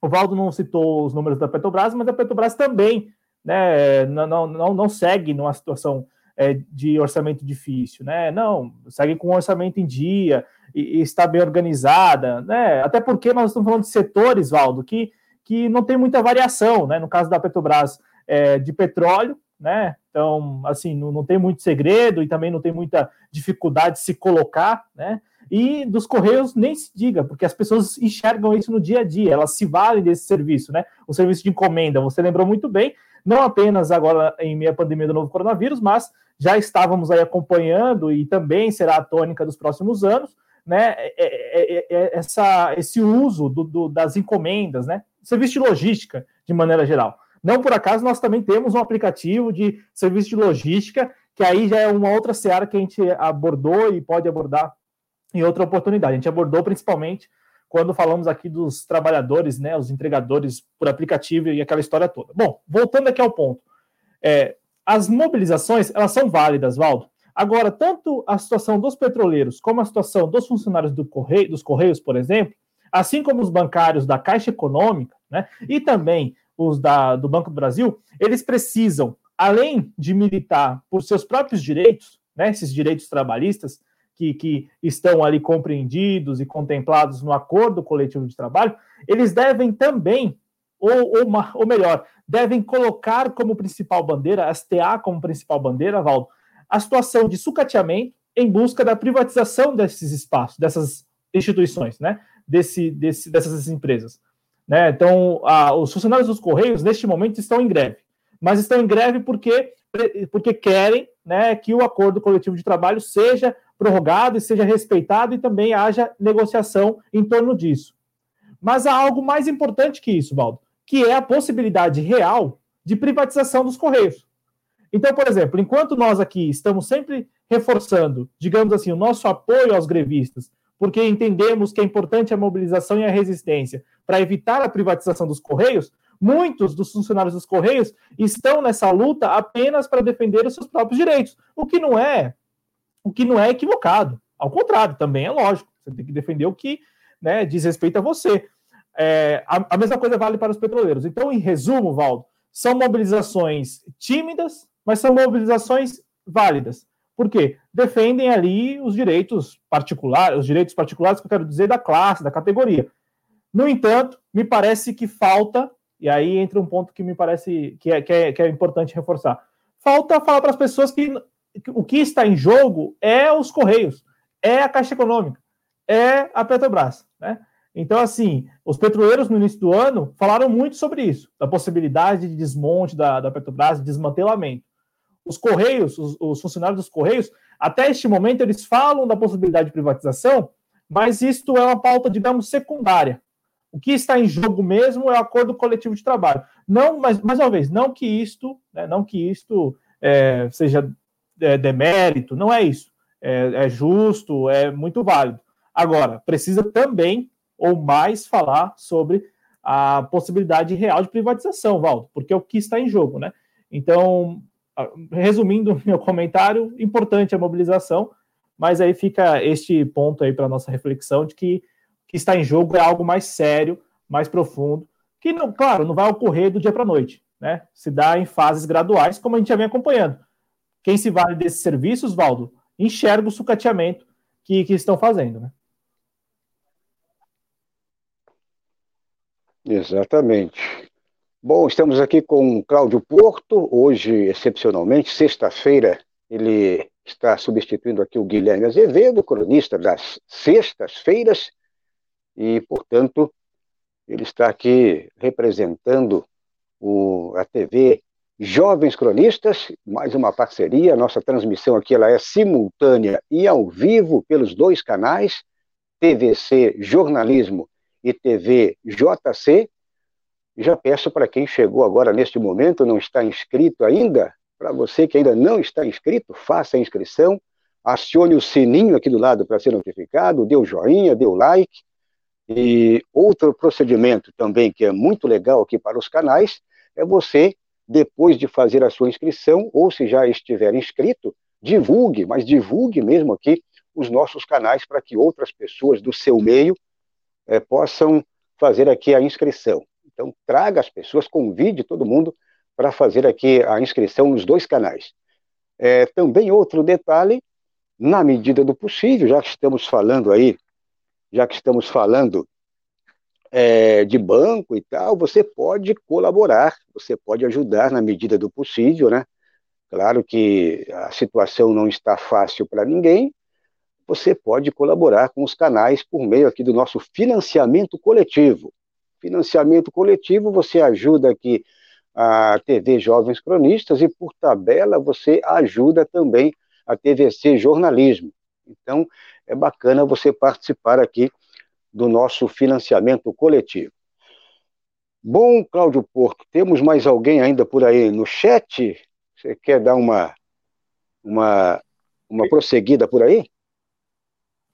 o Valdo não citou os números da Petrobras, mas a Petrobras também né, não, não, não segue numa situação é, de orçamento difícil, né? Não, segue com o orçamento em dia e, e, está bem organizada, né? Até porque nós estamos falando de setores, Valdo, que, que não tem muita variação, né? No caso da Petrobras, é, de petróleo, né? Então, assim, não, não tem muito segredo e também não tem muita dificuldade de se colocar, né? E dos Correios nem se diga, porque as pessoas enxergam isso no dia a dia, elas se valem desse serviço, né? O serviço de encomenda, você lembrou muito bem, não apenas agora em meio à pandemia do novo coronavírus, mas já estávamos aí acompanhando e também será a tônica dos próximos anos, né, é, é, é, essa, esse uso do, do, das encomendas, né, serviço de logística de maneira geral. Não por acaso nós também temos um aplicativo de serviço de logística, que aí já é uma outra seara que a gente abordou e pode abordar em outra oportunidade. A gente abordou principalmente quando falamos aqui dos trabalhadores, né, os entregadores por aplicativo e aquela história toda. Bom, voltando aqui ao ponto, é, as mobilizações elas são válidas, Valdo. Agora, tanto a situação dos petroleiros como a situação dos funcionários do Correio, dos Correios, por exemplo, assim como os bancários da Caixa Econômica, né, e também os da, do Banco do Brasil, eles precisam, além de militar por seus próprios direitos, né, esses direitos trabalhistas, que, que estão ali compreendidos e contemplados no acordo coletivo de trabalho, eles devem também, ou, ou, ou melhor, devem colocar como principal bandeira, a STA como principal bandeira, Valdo, a situação de sucateamento em busca da privatização desses espaços, dessas instituições, né? Desse, desse, dessas empresas. Né? Então, a, os funcionários dos Correios, neste momento, estão em greve. Mas estão em greve porque, porque querem né, que o acordo coletivo de trabalho seja prorrogado e seja respeitado e também haja negociação em torno disso. Mas há algo mais importante que isso, Valdo, que é a possibilidade real de privatização dos Correios. Então, por exemplo, enquanto nós aqui estamos sempre reforçando, digamos assim, o nosso apoio aos grevistas, porque entendemos que é importante a mobilização e a resistência para evitar a privatização dos Correios, muitos dos funcionários dos Correios estão nessa luta apenas para defender os seus próprios direitos, o que não é o que não é equivocado. Ao contrário, também é lógico. Você tem que defender o que né, diz respeito a você. É, a, a, mesma coisa vale para os petroleiros. Então, em resumo, Valdo, são mobilizações tímidas, mas são mobilizações válidas. Por quê? Defendem ali os direitos particulares, os direitos particulares que eu quero dizer da classe, da categoria. No entanto, me parece que falta, e aí entra um ponto que me parece que é, que é, que é importante reforçar. Falta falar para as pessoas que o que está em jogo é os Correios, é a Caixa Econômica, é a Petrobras, né? Então, assim, os petroleiros no início do ano falaram muito sobre isso, da possibilidade de desmonte da, da Petrobras, de desmantelamento. Os Correios, os, os, funcionários dos Correios, até este momento, eles falam da possibilidade de privatização, mas isto é uma pauta, digamos, secundária. O que está em jogo mesmo é o acordo coletivo de trabalho. Não, mas, mais uma vez, não que isto, né, não que isto é, seja é, demérito, não é isso. É, é justo, é muito válido. Agora, precisa também ou mais falar sobre a possibilidade real de privatização, Valdo, porque é o que está em jogo, né? Então, resumindo meu comentário, importante a mobilização, mas aí fica este ponto aí para nossa reflexão de que o que está em jogo é algo mais sério, mais profundo, que, não, claro, não vai ocorrer do dia para a noite, né? Se dá em fases graduais, como a gente já vem acompanhando. Quem se vale desses serviços, Valdo, enxerga o sucateamento que, que estão fazendo, né? Exatamente. Bom, estamos aqui com Cláudio Porto, hoje, excepcionalmente, sexta-feira, ele está substituindo aqui o Guilherme Azevedo, cronista das sextas-feiras, e, portanto, ele está aqui representando o, a TV Jovens Cronistas, mais uma parceria. Nossa transmissão aqui ela é simultânea e ao vivo pelos dois canais, TVC Jornalismo e TV JC. Já peço para quem chegou agora neste momento, não está inscrito ainda, para você que ainda não está inscrito, faça a inscrição, acione o sininho aqui do lado para ser notificado, dê o joinha, dê o like. E outro procedimento também que é muito legal aqui para os canais é você depois de fazer a sua inscrição, ou se já estiver inscrito, divulgue, mas divulgue mesmo aqui os nossos canais para que outras pessoas do seu meio é, possam fazer aqui a inscrição. Então, traga as pessoas, convide todo mundo para fazer aqui a inscrição nos dois canais. É, também outro detalhe, na medida do possível, já que estamos falando aí, já que estamos falando é, de banco e tal, você pode colaborar, você pode ajudar na medida do possível, né? Claro que a situação não está fácil para ninguém, você pode colaborar com os canais por meio aqui do nosso financiamento coletivo. Financiamento coletivo, você ajuda aqui a TV Jovens Cronistas e, por tabela, você ajuda também a TVC Jornalismo. Então, é bacana você participar aqui do nosso financiamento coletivo. Bom, Cláudio Porco, temos mais alguém ainda por aí no chat? Você quer dar uma, uma, uma prosseguida por aí?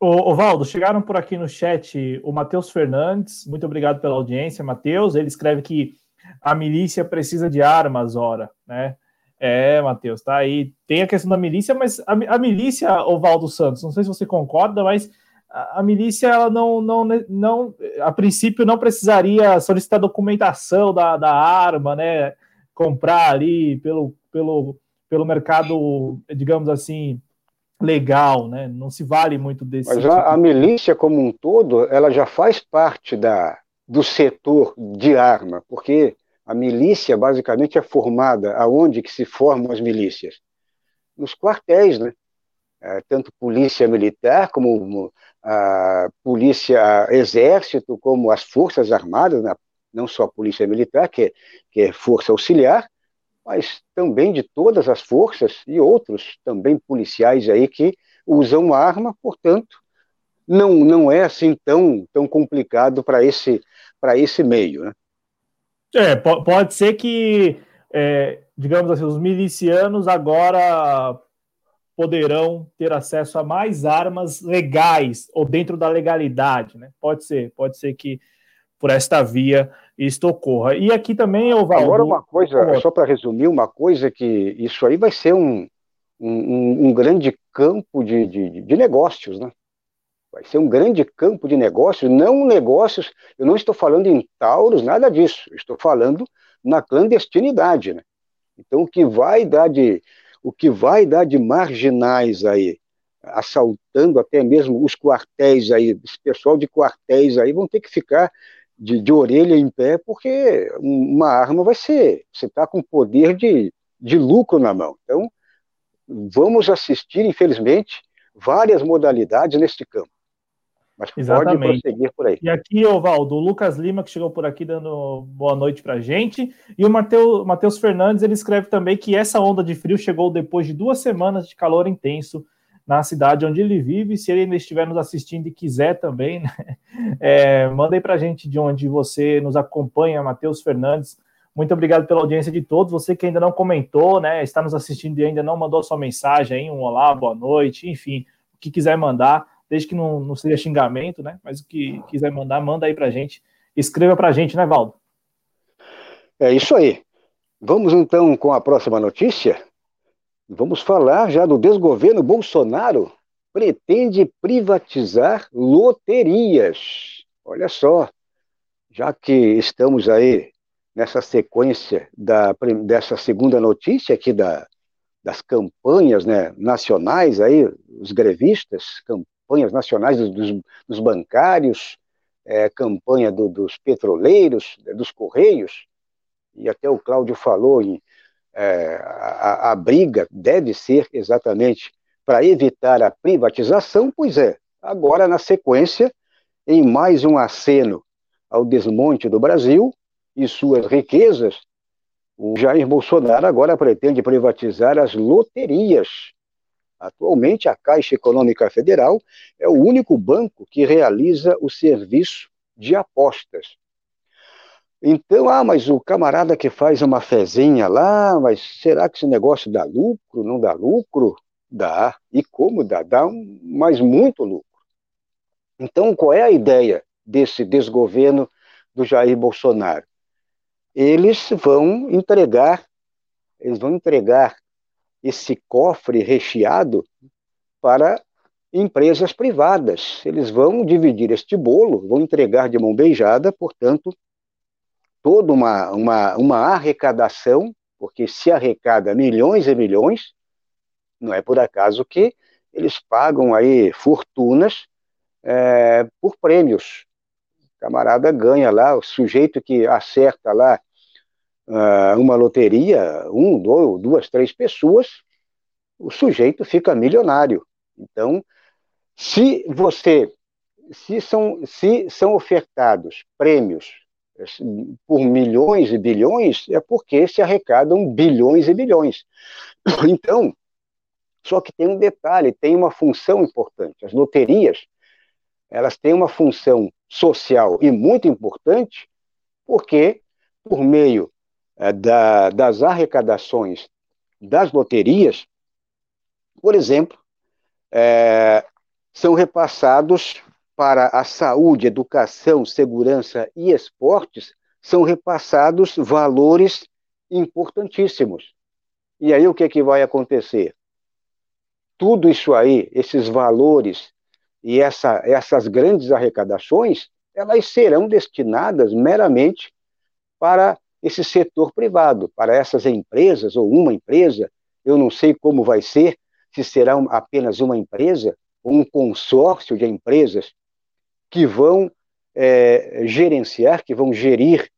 Ô, Valdo, chegaram por aqui no chat o Matheus Fernandes, muito obrigado pela audiência, Matheus. Ele escreve que a milícia precisa de armas, ora, né? É, Matheus, tá aí. Tem a questão da milícia, mas a, a milícia, o Valdo Santos, não sei se você concorda, mas a, milícia ela não, não, não, a princípio não precisaria solicitar documentação da, da arma, né? Comprar ali pelo, pelo, pelo mercado, digamos assim, legal, né? Não se vale muito desse. Mas tipo a, a milícia como um todo, ela já faz parte da, do setor de arma, porque a milícia basicamente é formada aonde que se formam as milícias? Nos quartéis, né? É, tanto polícia militar como a polícia, exército, como as forças armadas, né? não só a polícia militar, que é, que é força auxiliar, mas também de todas as forças e outros também policiais aí que usam arma, portanto, não, não é assim tão, tão complicado para esse, esse meio. Né? É, pode ser que, é, digamos assim, os milicianos agora poderão ter acesso a mais armas legais ou dentro da legalidade, né? Pode ser, pode ser que por esta via isto ocorra. E aqui também o Valdo... Agora uma coisa, só para resumir, uma coisa que isso aí vai ser um, um, um grande campo de, de, de, negócios, né? Vai ser um grande campo de negócios, não negócios, eu não estou falando em Tauros, nada disso, estou falando na clandestinidade, né? Então, o que vai dar de, o que vai dar de marginais aí, assaltando até mesmo os quartéis aí, esse pessoal de quartéis aí vão ter que ficar de, de orelha em pé, porque uma arma vai ser, você está com poder de, de lucro na mão. Então, vamos assistir, infelizmente, várias modalidades neste campo. Mas Exatamente. pode prosseguir por aí. E aqui, Ovaldo, o Lucas Lima, que chegou por aqui dando boa noite para gente. E o Matheus Fernandes, ele escreve também que essa onda de frio chegou depois de duas semanas de calor intenso na cidade onde ele vive. Se ele ainda estiver nos assistindo e quiser também, né? é, manda aí para a gente de onde você nos acompanha, Matheus Fernandes. Muito obrigado pela audiência de todos. Você que ainda não comentou, né, está nos assistindo e ainda não mandou sua mensagem, aí, um olá, boa noite, enfim, o que quiser mandar desde que não, não seja xingamento, né? Mas o que quiser mandar, manda aí pra gente. Escreva pra gente, né, Valdo? É isso aí. Vamos então com a próxima notícia. Vamos falar já do desgoverno Bolsonaro pretende privatizar loterias. Olha só, já que estamos aí nessa sequência da, dessa segunda notícia aqui da, das campanhas né, nacionais aí, os grevistas, campanhas nacionais dos, dos bancários, é, campanha do, dos petroleiros, dos correios, e até o Cláudio falou em é, a, a, briga deve ser exatamente para evitar a privatização, pois é, agora na sequência, em mais um aceno ao desmonte do Brasil e suas riquezas, o Jair Bolsonaro agora pretende privatizar as loterias. Atualmente, a Caixa Econômica Federal é o único banco que realiza o serviço de apostas. Então, ah, mas o camarada que faz uma fezinha lá, mas será que esse negócio dá lucro? Não dá lucro? Dá. E como dá? Dá, um, mas muito lucro. Então, qual é a ideia desse desgoverno do Jair Bolsonaro? Eles vão entregar, eles vão entregar esse cofre recheado para empresas privadas. Eles vão dividir este bolo, vão entregar de mão beijada, portanto, toda uma, uma, uma arrecadação, porque se arrecada milhões e milhões, não é por acaso que eles pagam aí fortunas é, por prêmios. O camarada ganha lá, o sujeito que acerta lá uh, uma loteria, um, dois, duas, três pessoas, o sujeito fica milionário. Então, se você, se são, se são ofertados prêmios por milhões e bilhões, é porque se arrecadam bilhões e bilhões. Então, só que tem um detalhe, tem uma função importante. As loterias, elas têm uma função social e muito importante, porque por meio da, das arrecadações das loterias, por exemplo, é, são repassados para a saúde, educação, segurança e esportes, são repassados valores importantíssimos. E aí o que, é que vai acontecer? Tudo isso aí, esses valores e essa, essas grandes arrecadações, elas serão destinadas meramente para esse setor privado, para essas empresas ou uma empresa. Eu não sei como vai ser, se será apenas uma empresa ou um consórcio de empresas que vão é, gerenciar, que vão gerir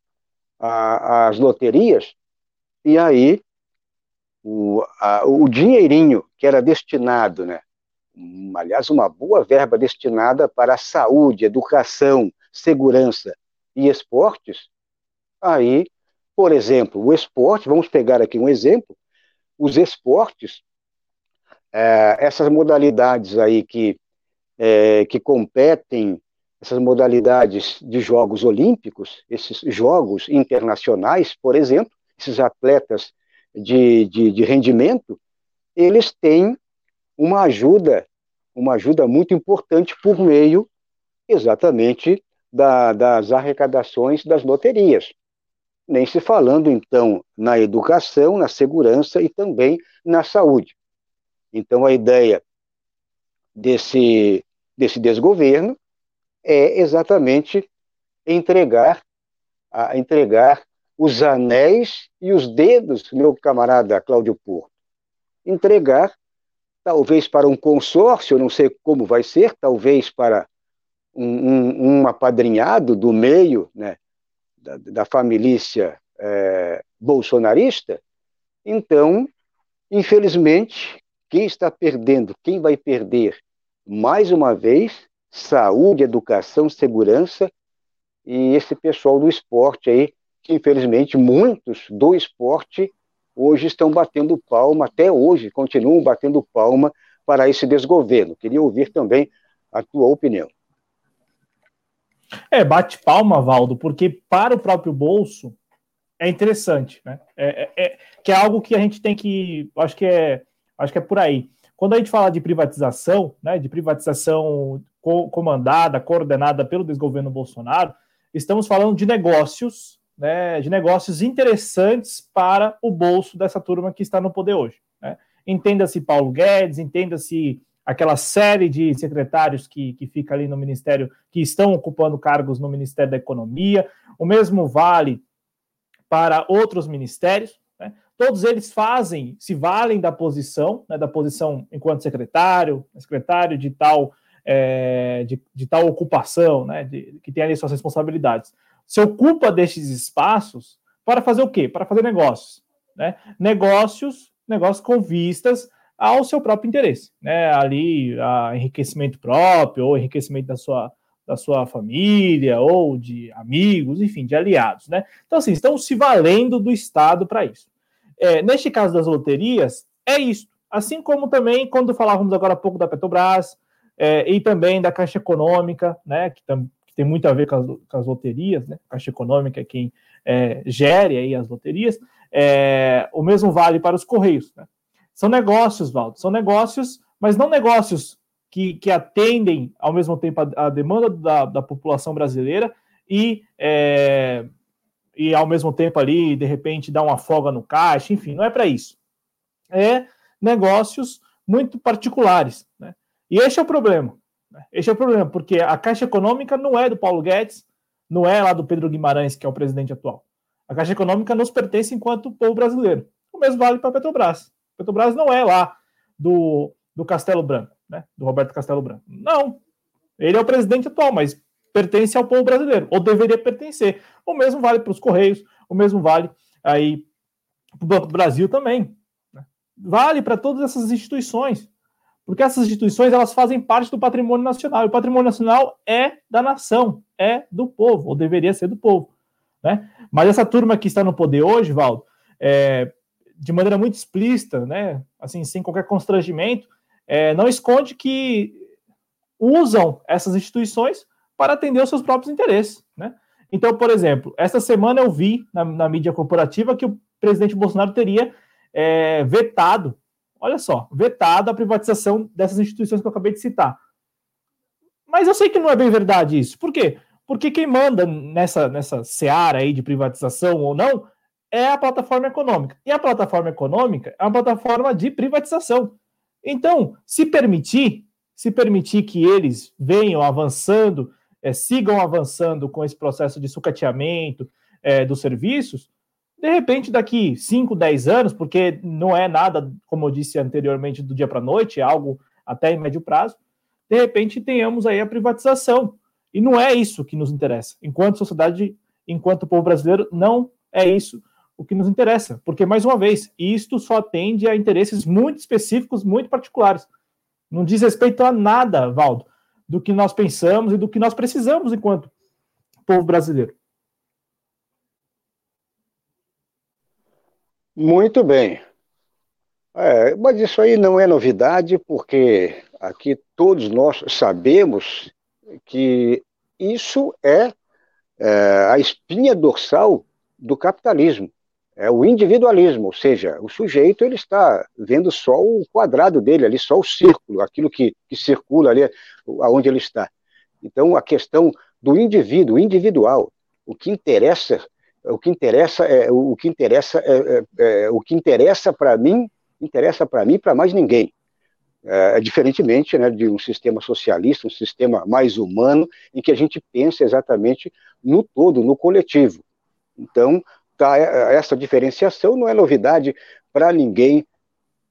a, as loterias, e aí o, a, o dinheirinho que era destinado, né, aliás, uma boa verba destinada para a saúde, educação, segurança e esportes, aí, por exemplo, o esporte, vamos pegar aqui um exemplo, os esportes, é, essas modalidades aí que, é, que competem essas modalidades de Jogos Olímpicos, esses Jogos Internacionais, por exemplo, esses atletas de, de, de rendimento, eles têm uma ajuda, uma ajuda muito importante por meio exatamente da, das arrecadações das loterias. Nem se falando, então, na educação, na segurança e também na saúde. Então, a ideia desse, desse desgoverno é exatamente entregar a entregar os anéis e os dedos, meu camarada Cláudio Porto. Entregar, talvez para um consórcio, não sei como vai ser, talvez para um, um, um apadrinhado do meio né, da, da família é, bolsonarista. Então, infelizmente, quem está perdendo, quem vai perder mais uma vez, saúde, educação, segurança e esse pessoal do esporte aí, que infelizmente muitos do esporte hoje estão batendo palma, até hoje continuam batendo palma para esse desgoverno. Queria ouvir também a tua opinião. É, bate palma, Valdo, porque para o próprio bolso é interessante, né? É, é, é, que é algo que a gente tem que, acho que é, acho que é por aí. Quando a gente fala de privatização, né, de privatização co comandada, coordenada pelo desgoverno Bolsonaro, estamos falando de negócios, né, de negócios interessantes para o bolso dessa turma que está no poder hoje. Né? Entenda-se Paulo Guedes, entenda-se aquela série de secretários que, que fica ali no Ministério, que estão ocupando cargos no Ministério da Economia, o mesmo vale para outros ministérios, todos eles fazem, se valem da posição, né, da posição enquanto secretário, secretário de tal, é, de, de, tal ocupação, né, de, que tem ali suas responsabilidades. Se ocupa destes espaços para fazer o quê? Para fazer negócios. Né? Negócios, negócios com vistas ao seu próprio interesse, né? Ali, a enriquecimento próprio, ou enriquecimento da sua, da sua família, ou de amigos, enfim, de aliados, né? Então, assim, estão se valendo do Estado para isso. É, neste caso das loterias, é isso. Assim como também quando falávamos agora há pouco da Petrobras é, e também da Caixa Econômica, né? Que, tam, que tem muito a ver com as, com as loterias, né? Caixa Econômica é quem é, gere aí as loterias. É, o mesmo vale para os Correios, né? São negócios, Valdo, são negócios, mas não negócios que, que atendem ao mesmo tempo a, a demanda da, da, população brasileira e, é, e ao mesmo tempo ali, de repente, dar uma folga no caixa, enfim, não é para isso. É negócios muito particulares. Né? E esse é o problema. Né? Esse é o problema, porque a Caixa Econômica não é do Paulo Guedes, não é lá do Pedro Guimarães, que é o presidente atual. A Caixa Econômica nos pertence enquanto povo brasileiro. O mesmo vale para a Petrobras. Petrobras não é lá do, do Castelo Branco, né? Do Roberto Castelo Branco. Não. Ele é o presidente atual, mas pertence ao povo brasileiro, ou deveria pertencer. O mesmo vale para os Correios, o mesmo vale aí para o Banco do Brasil também. Né? Vale para todas essas instituições. Porque essas instituições elas fazem parte do patrimônio nacional. E o patrimônio nacional é da nação, é do povo, ou deveria ser do povo. Né? Mas essa turma que está no poder hoje, Valdo, é, de maneira muito explícita, né, assim, sem qualquer constrangimento, é, não esconde que usam essas instituições para atender os seus próprios interesses, né? Então, por exemplo, esta semana eu vi na, na mídia corporativa que o presidente Bolsonaro teria é, vetado, olha só, vetado a privatização dessas instituições que eu acabei de citar. Mas eu sei que não é bem verdade isso. Por quê? Porque quem manda nessa, nessa seara aí de privatização ou não é a plataforma econômica. E a plataforma econômica é uma plataforma de privatização. Então, se permitir, se permitir que eles venham avançando, é, sigam avançando com esse processo de sucateamento é, dos serviços, de repente, daqui 5, 10 anos, porque não é nada, como eu disse anteriormente, do dia para a noite, é algo até em médio prazo, de repente tenhamos aí a privatização. E não é isso que nos interessa. Enquanto sociedade, enquanto povo brasileiro, não é isso o que nos interessa, porque, mais uma vez, isto só atende a interesses muito específicos, muito particulares. Não diz respeito a nada, Valdo, do que nós pensamos e do que nós precisamos enquanto povo brasileiro. Muito bem. É, mas isso aí não é novidade, porque aqui todos nós sabemos que isso é, é a espinha dorsal do capitalismo é o individualismo, ou seja, o sujeito ele está vendo só o quadrado dele ali, só o círculo, aquilo que, que circula ali aonde ele está. Então a questão do indivíduo, individual, o que interessa, o que interessa é o que interessa é, é, é o que interessa para mim, interessa para mim para mais ninguém. É, é, diferentemente né, de um sistema socialista, um sistema mais humano, em que a gente pensa exatamente no todo, no coletivo. Então, Tá? Essa diferenciação não é novidade para ninguém,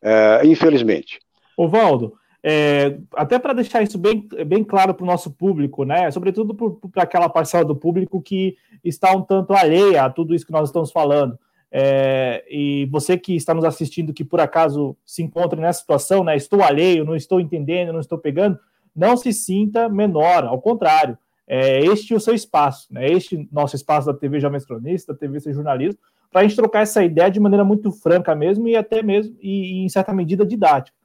é, infelizmente. Ovaldo, é, até para deixar isso bem, bem claro para o nosso público, né? Sobretudo para aquela parcela do público que está um tanto alheia a tudo isso que nós estamos falando. É, e você que está nos assistindo, que por acaso se encontra nessa situação, né? Estou alheio, não estou entendendo, não estou pegando, não se sinta menor, ao contrário é este o seu espaço, né? Este nosso espaço da TV Jovens Cronista, da TV Ser Jornalismo, para a gente trocar essa ideia de maneira muito franca mesmo e até mesmo, e, e em certa medida, didática.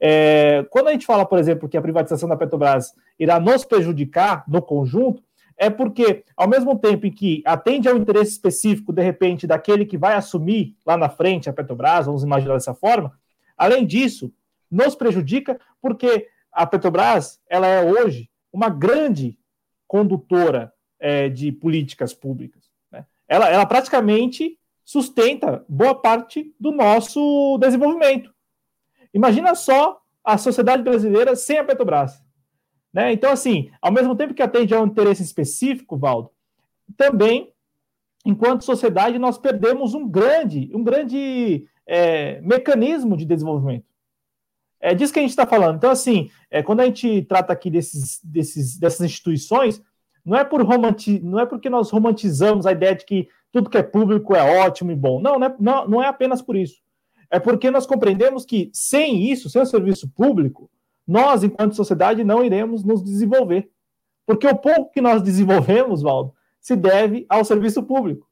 É, quando a gente fala, por exemplo, que a privatização da Petrobras irá nos prejudicar no conjunto, é porque, ao mesmo tempo em que atende ao interesse específico, de repente, daquele que vai assumir lá na frente a Petrobras, vamos imaginar dessa forma, além disso, nos prejudica porque a Petrobras ela é hoje uma grande condutora é, de políticas públicas. Né? Ela, ela praticamente sustenta boa parte do nosso desenvolvimento. Imagina só a sociedade brasileira sem a Petrobras. Né? Então, assim, ao mesmo tempo que atende a um interesse específico, Valdo, também, enquanto sociedade, nós perdemos um grande, um grande é, mecanismo de desenvolvimento. É disso que a gente está falando. Então, assim, é, quando a gente trata aqui desses, desses, dessas instituições, não é, por romanti não é porque nós romantizamos a ideia de que tudo que é público é ótimo e bom. Não, não é, não, não é apenas por isso. é porque nós compreendemos que sem isso, sem o serviço público, nós, enquanto sociedade, não iremos nos desenvolver. Porque o pouco que nós desenvolvemos, Valdo, se deve ao serviço público.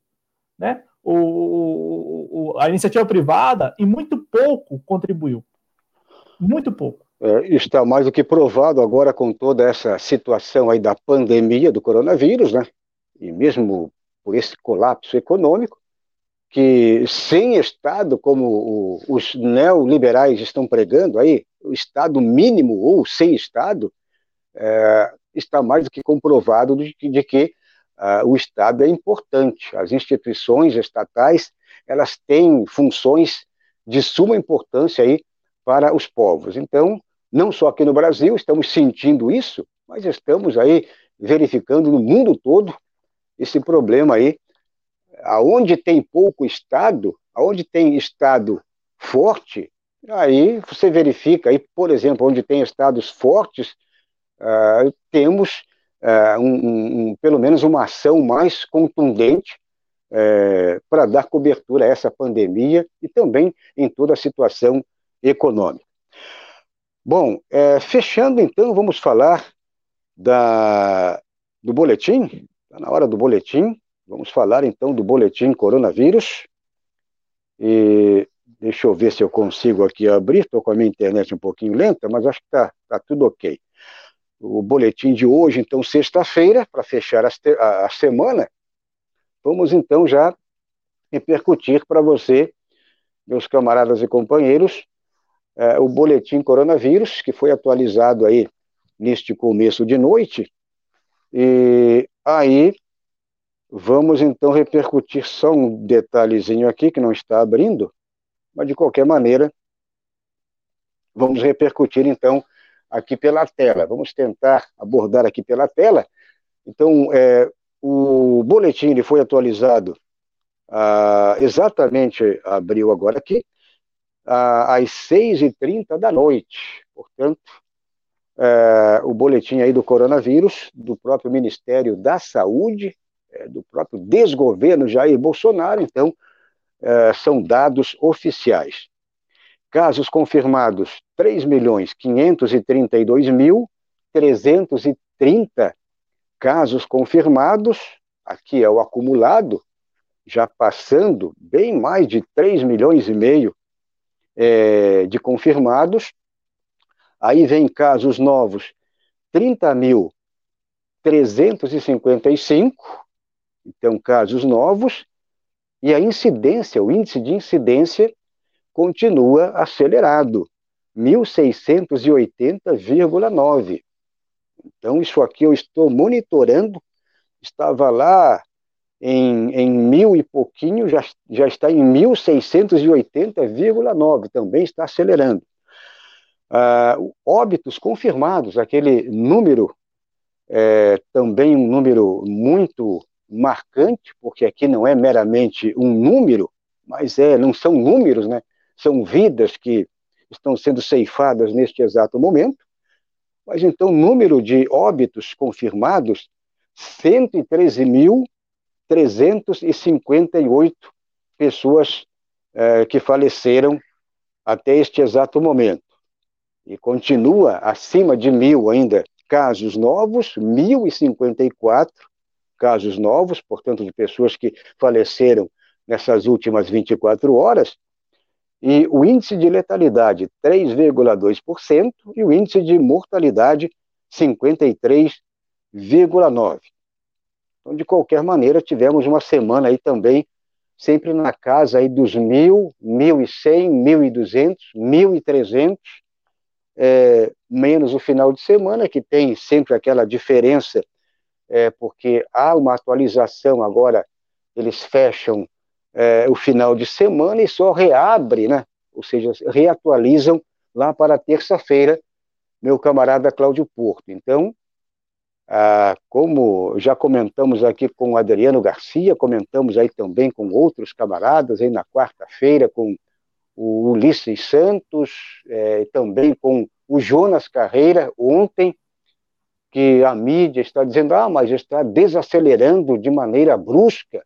Né? O, o, a iniciativa privada, e muito pouco contribuiu. Muito pouco. É, está mais do que provado agora com toda essa situação aí da pandemia do coronavírus, né? E mesmo por esse colapso econômico, que sem Estado, como o, os neoliberais estão pregando aí, o Estado mínimo ou sem Estado, é, está mais do que comprovado de, de que uh, o Estado é importante. As instituições estatais elas têm funções de suma importância aí para os povos. Então, não só aqui no Brasil estamos sentindo isso, mas estamos aí verificando no mundo todo esse problema aí aonde tem pouco Estado, aonde tem Estado forte, aí você verifica, aí, por exemplo, onde tem Estados fortes, uh, temos uh, um, um, pelo menos uma ação mais contundente uh, para dar cobertura a essa pandemia e também em toda a situação econômica. Bom, é, fechando então, vamos falar da, do boletim, está na hora do boletim, Vamos falar então do boletim coronavírus. E deixa eu ver se eu consigo aqui abrir. Estou com a minha internet um pouquinho lenta, mas acho que está tá tudo ok. O boletim de hoje, então, sexta-feira, para fechar a, a semana, vamos então já repercutir para você, meus camaradas e companheiros, é, o boletim coronavírus, que foi atualizado aí neste começo de noite. E aí Vamos então repercutir só um detalhezinho aqui que não está abrindo, mas de qualquer maneira, vamos repercutir então aqui pela tela. Vamos tentar abordar aqui pela tela. Então, é, o boletim ele foi atualizado ah, exatamente, abriu agora aqui, às 6h30 da noite. Portanto, é, o boletim aí do coronavírus, do próprio Ministério da Saúde, é, do próprio desgoverno Jair Bolsonaro, então, é, são dados oficiais. Casos confirmados, 3.532.330 casos confirmados, aqui é o acumulado, já passando bem mais de 3 milhões e meio é, de confirmados. Aí vem casos novos, 30.355, então, casos novos, e a incidência, o índice de incidência continua acelerado, 1680,9. Então, isso aqui eu estou monitorando, estava lá em, em mil e pouquinho, já, já está em 1680,9, também está acelerando. Ah, óbitos confirmados, aquele número, é, também um número muito marcante, porque aqui não é meramente um número, mas é, não são números, né? São vidas que estão sendo ceifadas neste exato momento. Mas então, número de óbitos confirmados, 113.358 pessoas é, que faleceram até este exato momento. E continua acima de mil ainda casos novos, 1.054 casos novos, portanto, de pessoas que faleceram nessas últimas 24 horas, e o índice de letalidade 3,2% e o índice de mortalidade 53,9%. Então, de qualquer maneira, tivemos uma semana aí também, sempre na casa aí dos 1.000, 1.100, 1.200, 1.300, é, menos o final de semana, que tem sempre aquela diferença é, porque há uma atualização agora, eles fecham é, o final de semana e só reabre, né? ou seja, reatualizam lá para terça-feira, meu camarada Cláudio Porto. Então, ah, como já comentamos aqui com o Adriano Garcia, comentamos aí também com outros camaradas, aí na quarta-feira com o Ulisses Santos, é, também com o Jonas Carreira, ontem, que a mídia está dizendo, ah, mas está desacelerando de maneira brusca.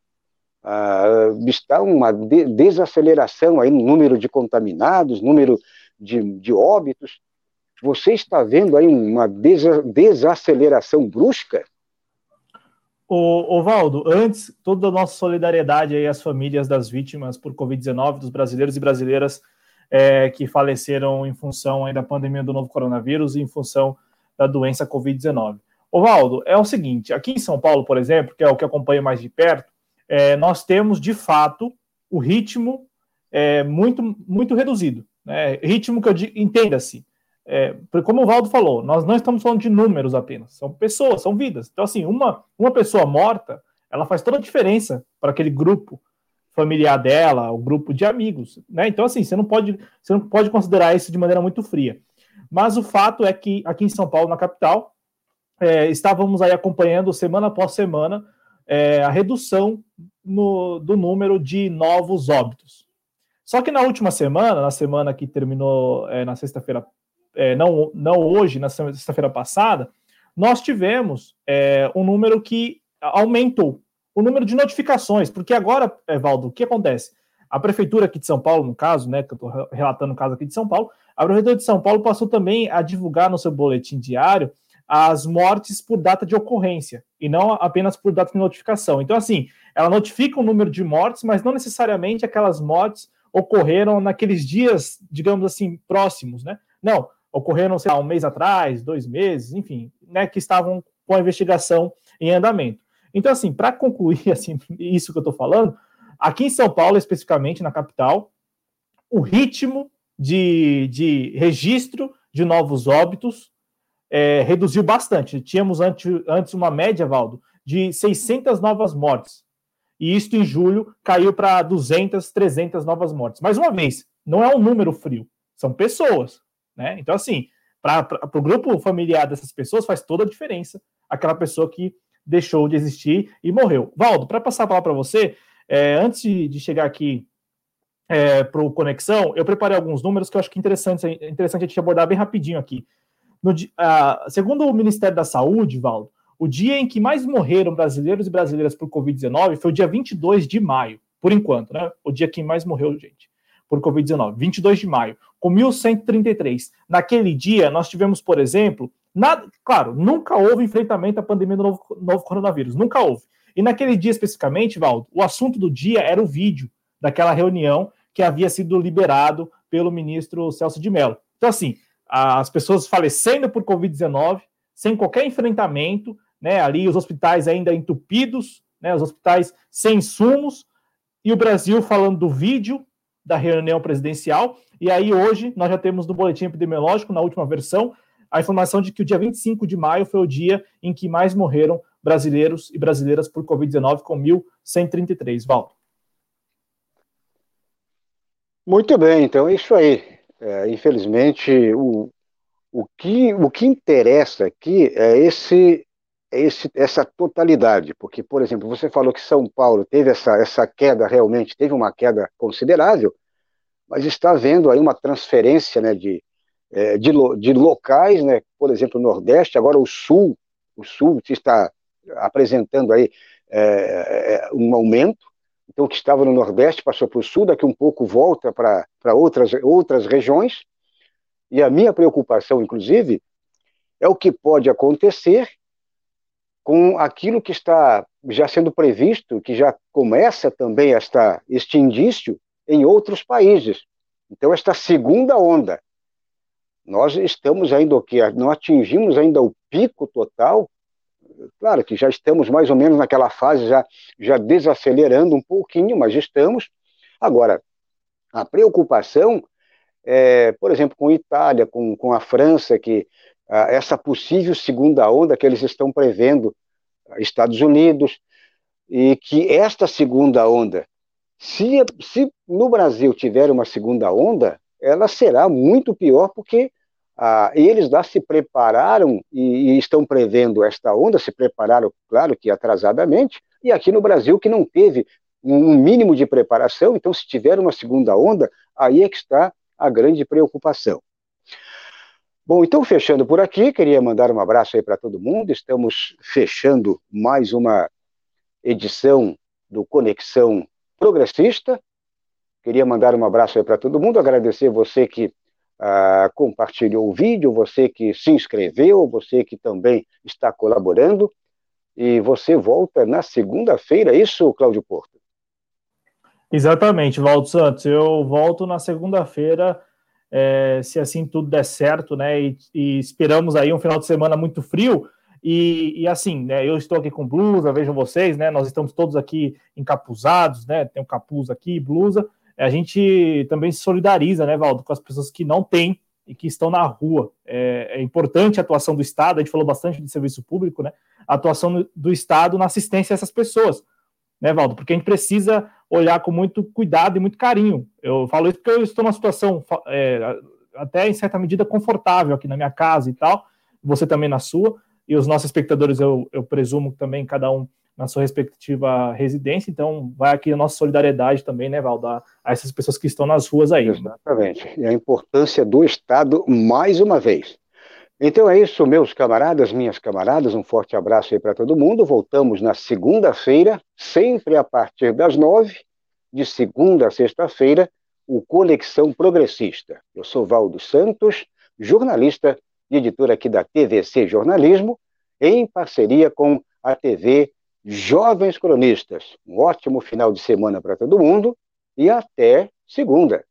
ah, está uma de desaceleração aí no número de contaminados, número de, de óbitos. Você está vendo aí uma desa desaceleração brusca? O, Valdo, antes, toda a nossa solidariedade aí às famílias das vítimas por Covid-19, dos brasileiros e brasileiras é, que faleceram em função da pandemia do novo coronavírus e em função da doença Covid-19. Valdo, é o seguinte, aqui em São Paulo, por exemplo, que é o que acompanho mais de perto, é, nós temos, de fato, o ritmo é, muito, muito reduzido. Né? Ritmo que eu entenda-se, é, como o Valdo falou, nós não estamos falando de números apenas, são pessoas, são vidas. Então, assim, uma, uma pessoa morta, ela faz toda a diferença para aquele grupo familiar dela, o grupo de amigos, né? Então, assim, você não pode, você não pode considerar isso de maneira muito fria. Mas o fato é que aqui em São Paulo, na capital, é, estávamos aí acompanhando semana após semana é, a redução no, do número de novos óbitos. Só que na última semana, na semana que terminou é, na sexta-feira é, não, não hoje, na sexta-feira passada, nós tivemos é, um número que aumentou, o número de notificações, porque agora, Valdo, o que acontece? A prefeitura aqui de São Paulo, no caso, né, que eu estou relatando o caso aqui de São Paulo, a prefeitura de São Paulo passou também a divulgar no seu boletim diário as mortes por data de ocorrência e não apenas por data de notificação. Então, assim, ela notifica o número de mortes, mas não necessariamente aquelas mortes ocorreram naqueles dias, digamos assim, próximos, né? Não, ocorreram, sei lá, um mês atrás, dois meses, enfim, né, que estavam com a investigação em andamento. Então, assim, para concluir assim, isso que eu estou falando, aqui em São Paulo, especificamente na capital, o ritmo de, de registro de novos óbitos é, reduziu bastante. Tínhamos antes, antes uma média, Valdo, de 600 novas mortes. E isto em julho caiu para 200, 300 novas mortes. Mais uma vez, não é um número frio, são pessoas. Né? Então, assim, para o grupo familiar dessas pessoas faz toda a diferença aquela pessoa que deixou de existir e morreu. Valdo, para passar a palavra para você, é, antes de chegar aqui é, para o Conexão, eu preparei alguns números que eu acho que é interessante, interessante a gente abordar bem rapidinho aqui. No, segundo o Ministério da Saúde, Valdo, o dia em que mais morreram brasileiros e brasileiras por Covid-19 foi o dia 22 de maio, por enquanto, né? O dia que mais morreu gente por Covid-19, 22 de maio com 1.133. Naquele dia, nós tivemos, por exemplo, nada, claro, nunca houve enfrentamento à pandemia do novo, novo coronavírus, nunca houve. E naquele dia especificamente, Valdo, o assunto do dia era o vídeo daquela reunião que havia sido liberado pelo ministro Celso de Mello. Então, assim, as pessoas falecendo por Covid-19, sem qualquer enfrentamento, né, ali os hospitais ainda entupidos, né, os hospitais sem insumos, e o Brasil falando do vídeo da reunião presidencial. E aí, hoje, nós já temos no boletim epidemiológico, na última versão, a informação de que o dia 25 de maio foi o dia em que mais morreram brasileiros e brasileiras por Covid-19, com 1.133. Val. Muito bem, então é isso aí. É, infelizmente, o, o, que, o que interessa aqui é esse, é esse, essa totalidade, porque, por exemplo, você falou que São Paulo teve essa, essa queda, realmente teve uma queda considerável, mas está havendo aí uma transferência né, de, é, de, de locais, né, por exemplo, o Nordeste, agora o Sul, o Sul está apresentando aí é, é, um aumento, então o que estava no Nordeste passou para o Sul, daqui um pouco volta para outras, outras regiões, e a minha preocupação, inclusive, é o que pode acontecer com aquilo que está já sendo previsto, que já começa também esta, este indício em outros países. Então, esta segunda onda, nós estamos ainda o que? Não atingimos ainda o pico total. Claro que já estamos mais ou menos naquela fase, já, já desacelerando um pouquinho, mas estamos. Agora, a preocupação, é, por exemplo, com a Itália, com, com a França, que essa possível segunda onda que eles estão prevendo, Estados Unidos, e que esta segunda onda se, se no Brasil tiver uma segunda onda, ela será muito pior, porque ah, eles lá se prepararam e, e, estão prevendo esta onda, se prepararam, claro que atrasadamente, e aqui no Brasil que não teve um mínimo de preparação, então se tiver uma segunda onda, aí é que está a grande preocupação. Bom, então fechando por aqui, queria mandar um abraço aí para todo mundo. Estamos fechando mais uma edição do Conexão Progressista. Queria mandar um abraço aí para todo mundo, agradecer você que ah, compartilhou o vídeo, você que se inscreveu, você que também está colaborando. E você volta na segunda-feira, é isso, Cláudio Porto? Exatamente, Valdo Santos. Eu volto na segunda-feira, é, se assim tudo der certo, né? E, e, esperamos aí um final de semana muito frio. E, e, assim, né? Eu estou aqui com blusa, vejam vocês, né? Nós estamos todos aqui encapuzados, né? Tem um capuz aqui, blusa. A gente também se solidariza, né, Valdo, com as pessoas que não têm e que estão na rua. É, é importante a atuação do Estado, a gente falou bastante de serviço público, né? A atuação do Estado na assistência a essas pessoas né, Valdo? Porque a gente precisa olhar com muito cuidado e muito carinho. Eu falo isso porque eu estou numa situação é, até em certa medida confortável aqui na minha casa e tal, você também na sua, e os nossos espectadores, eu, eu presumo também, cada um na sua respectiva residência, então vai aqui a nossa solidariedade também, né, Valdo, a, essas pessoas que estão nas ruas aí. Exatamente. E a importância do Estado, mais uma vez. Então é isso, meus camaradas, minhas camaradas, um forte abraço aí para todo mundo. Voltamos na segunda-feira, sempre a partir das nove, de segunda a sexta-feira, o Conexão Progressista. Eu sou Valdo Santos, jornalista e editor aqui da TVC Jornalismo, em parceria com a TV Jovens Cronistas. Um ótimo final de semana para todo mundo e até segunda.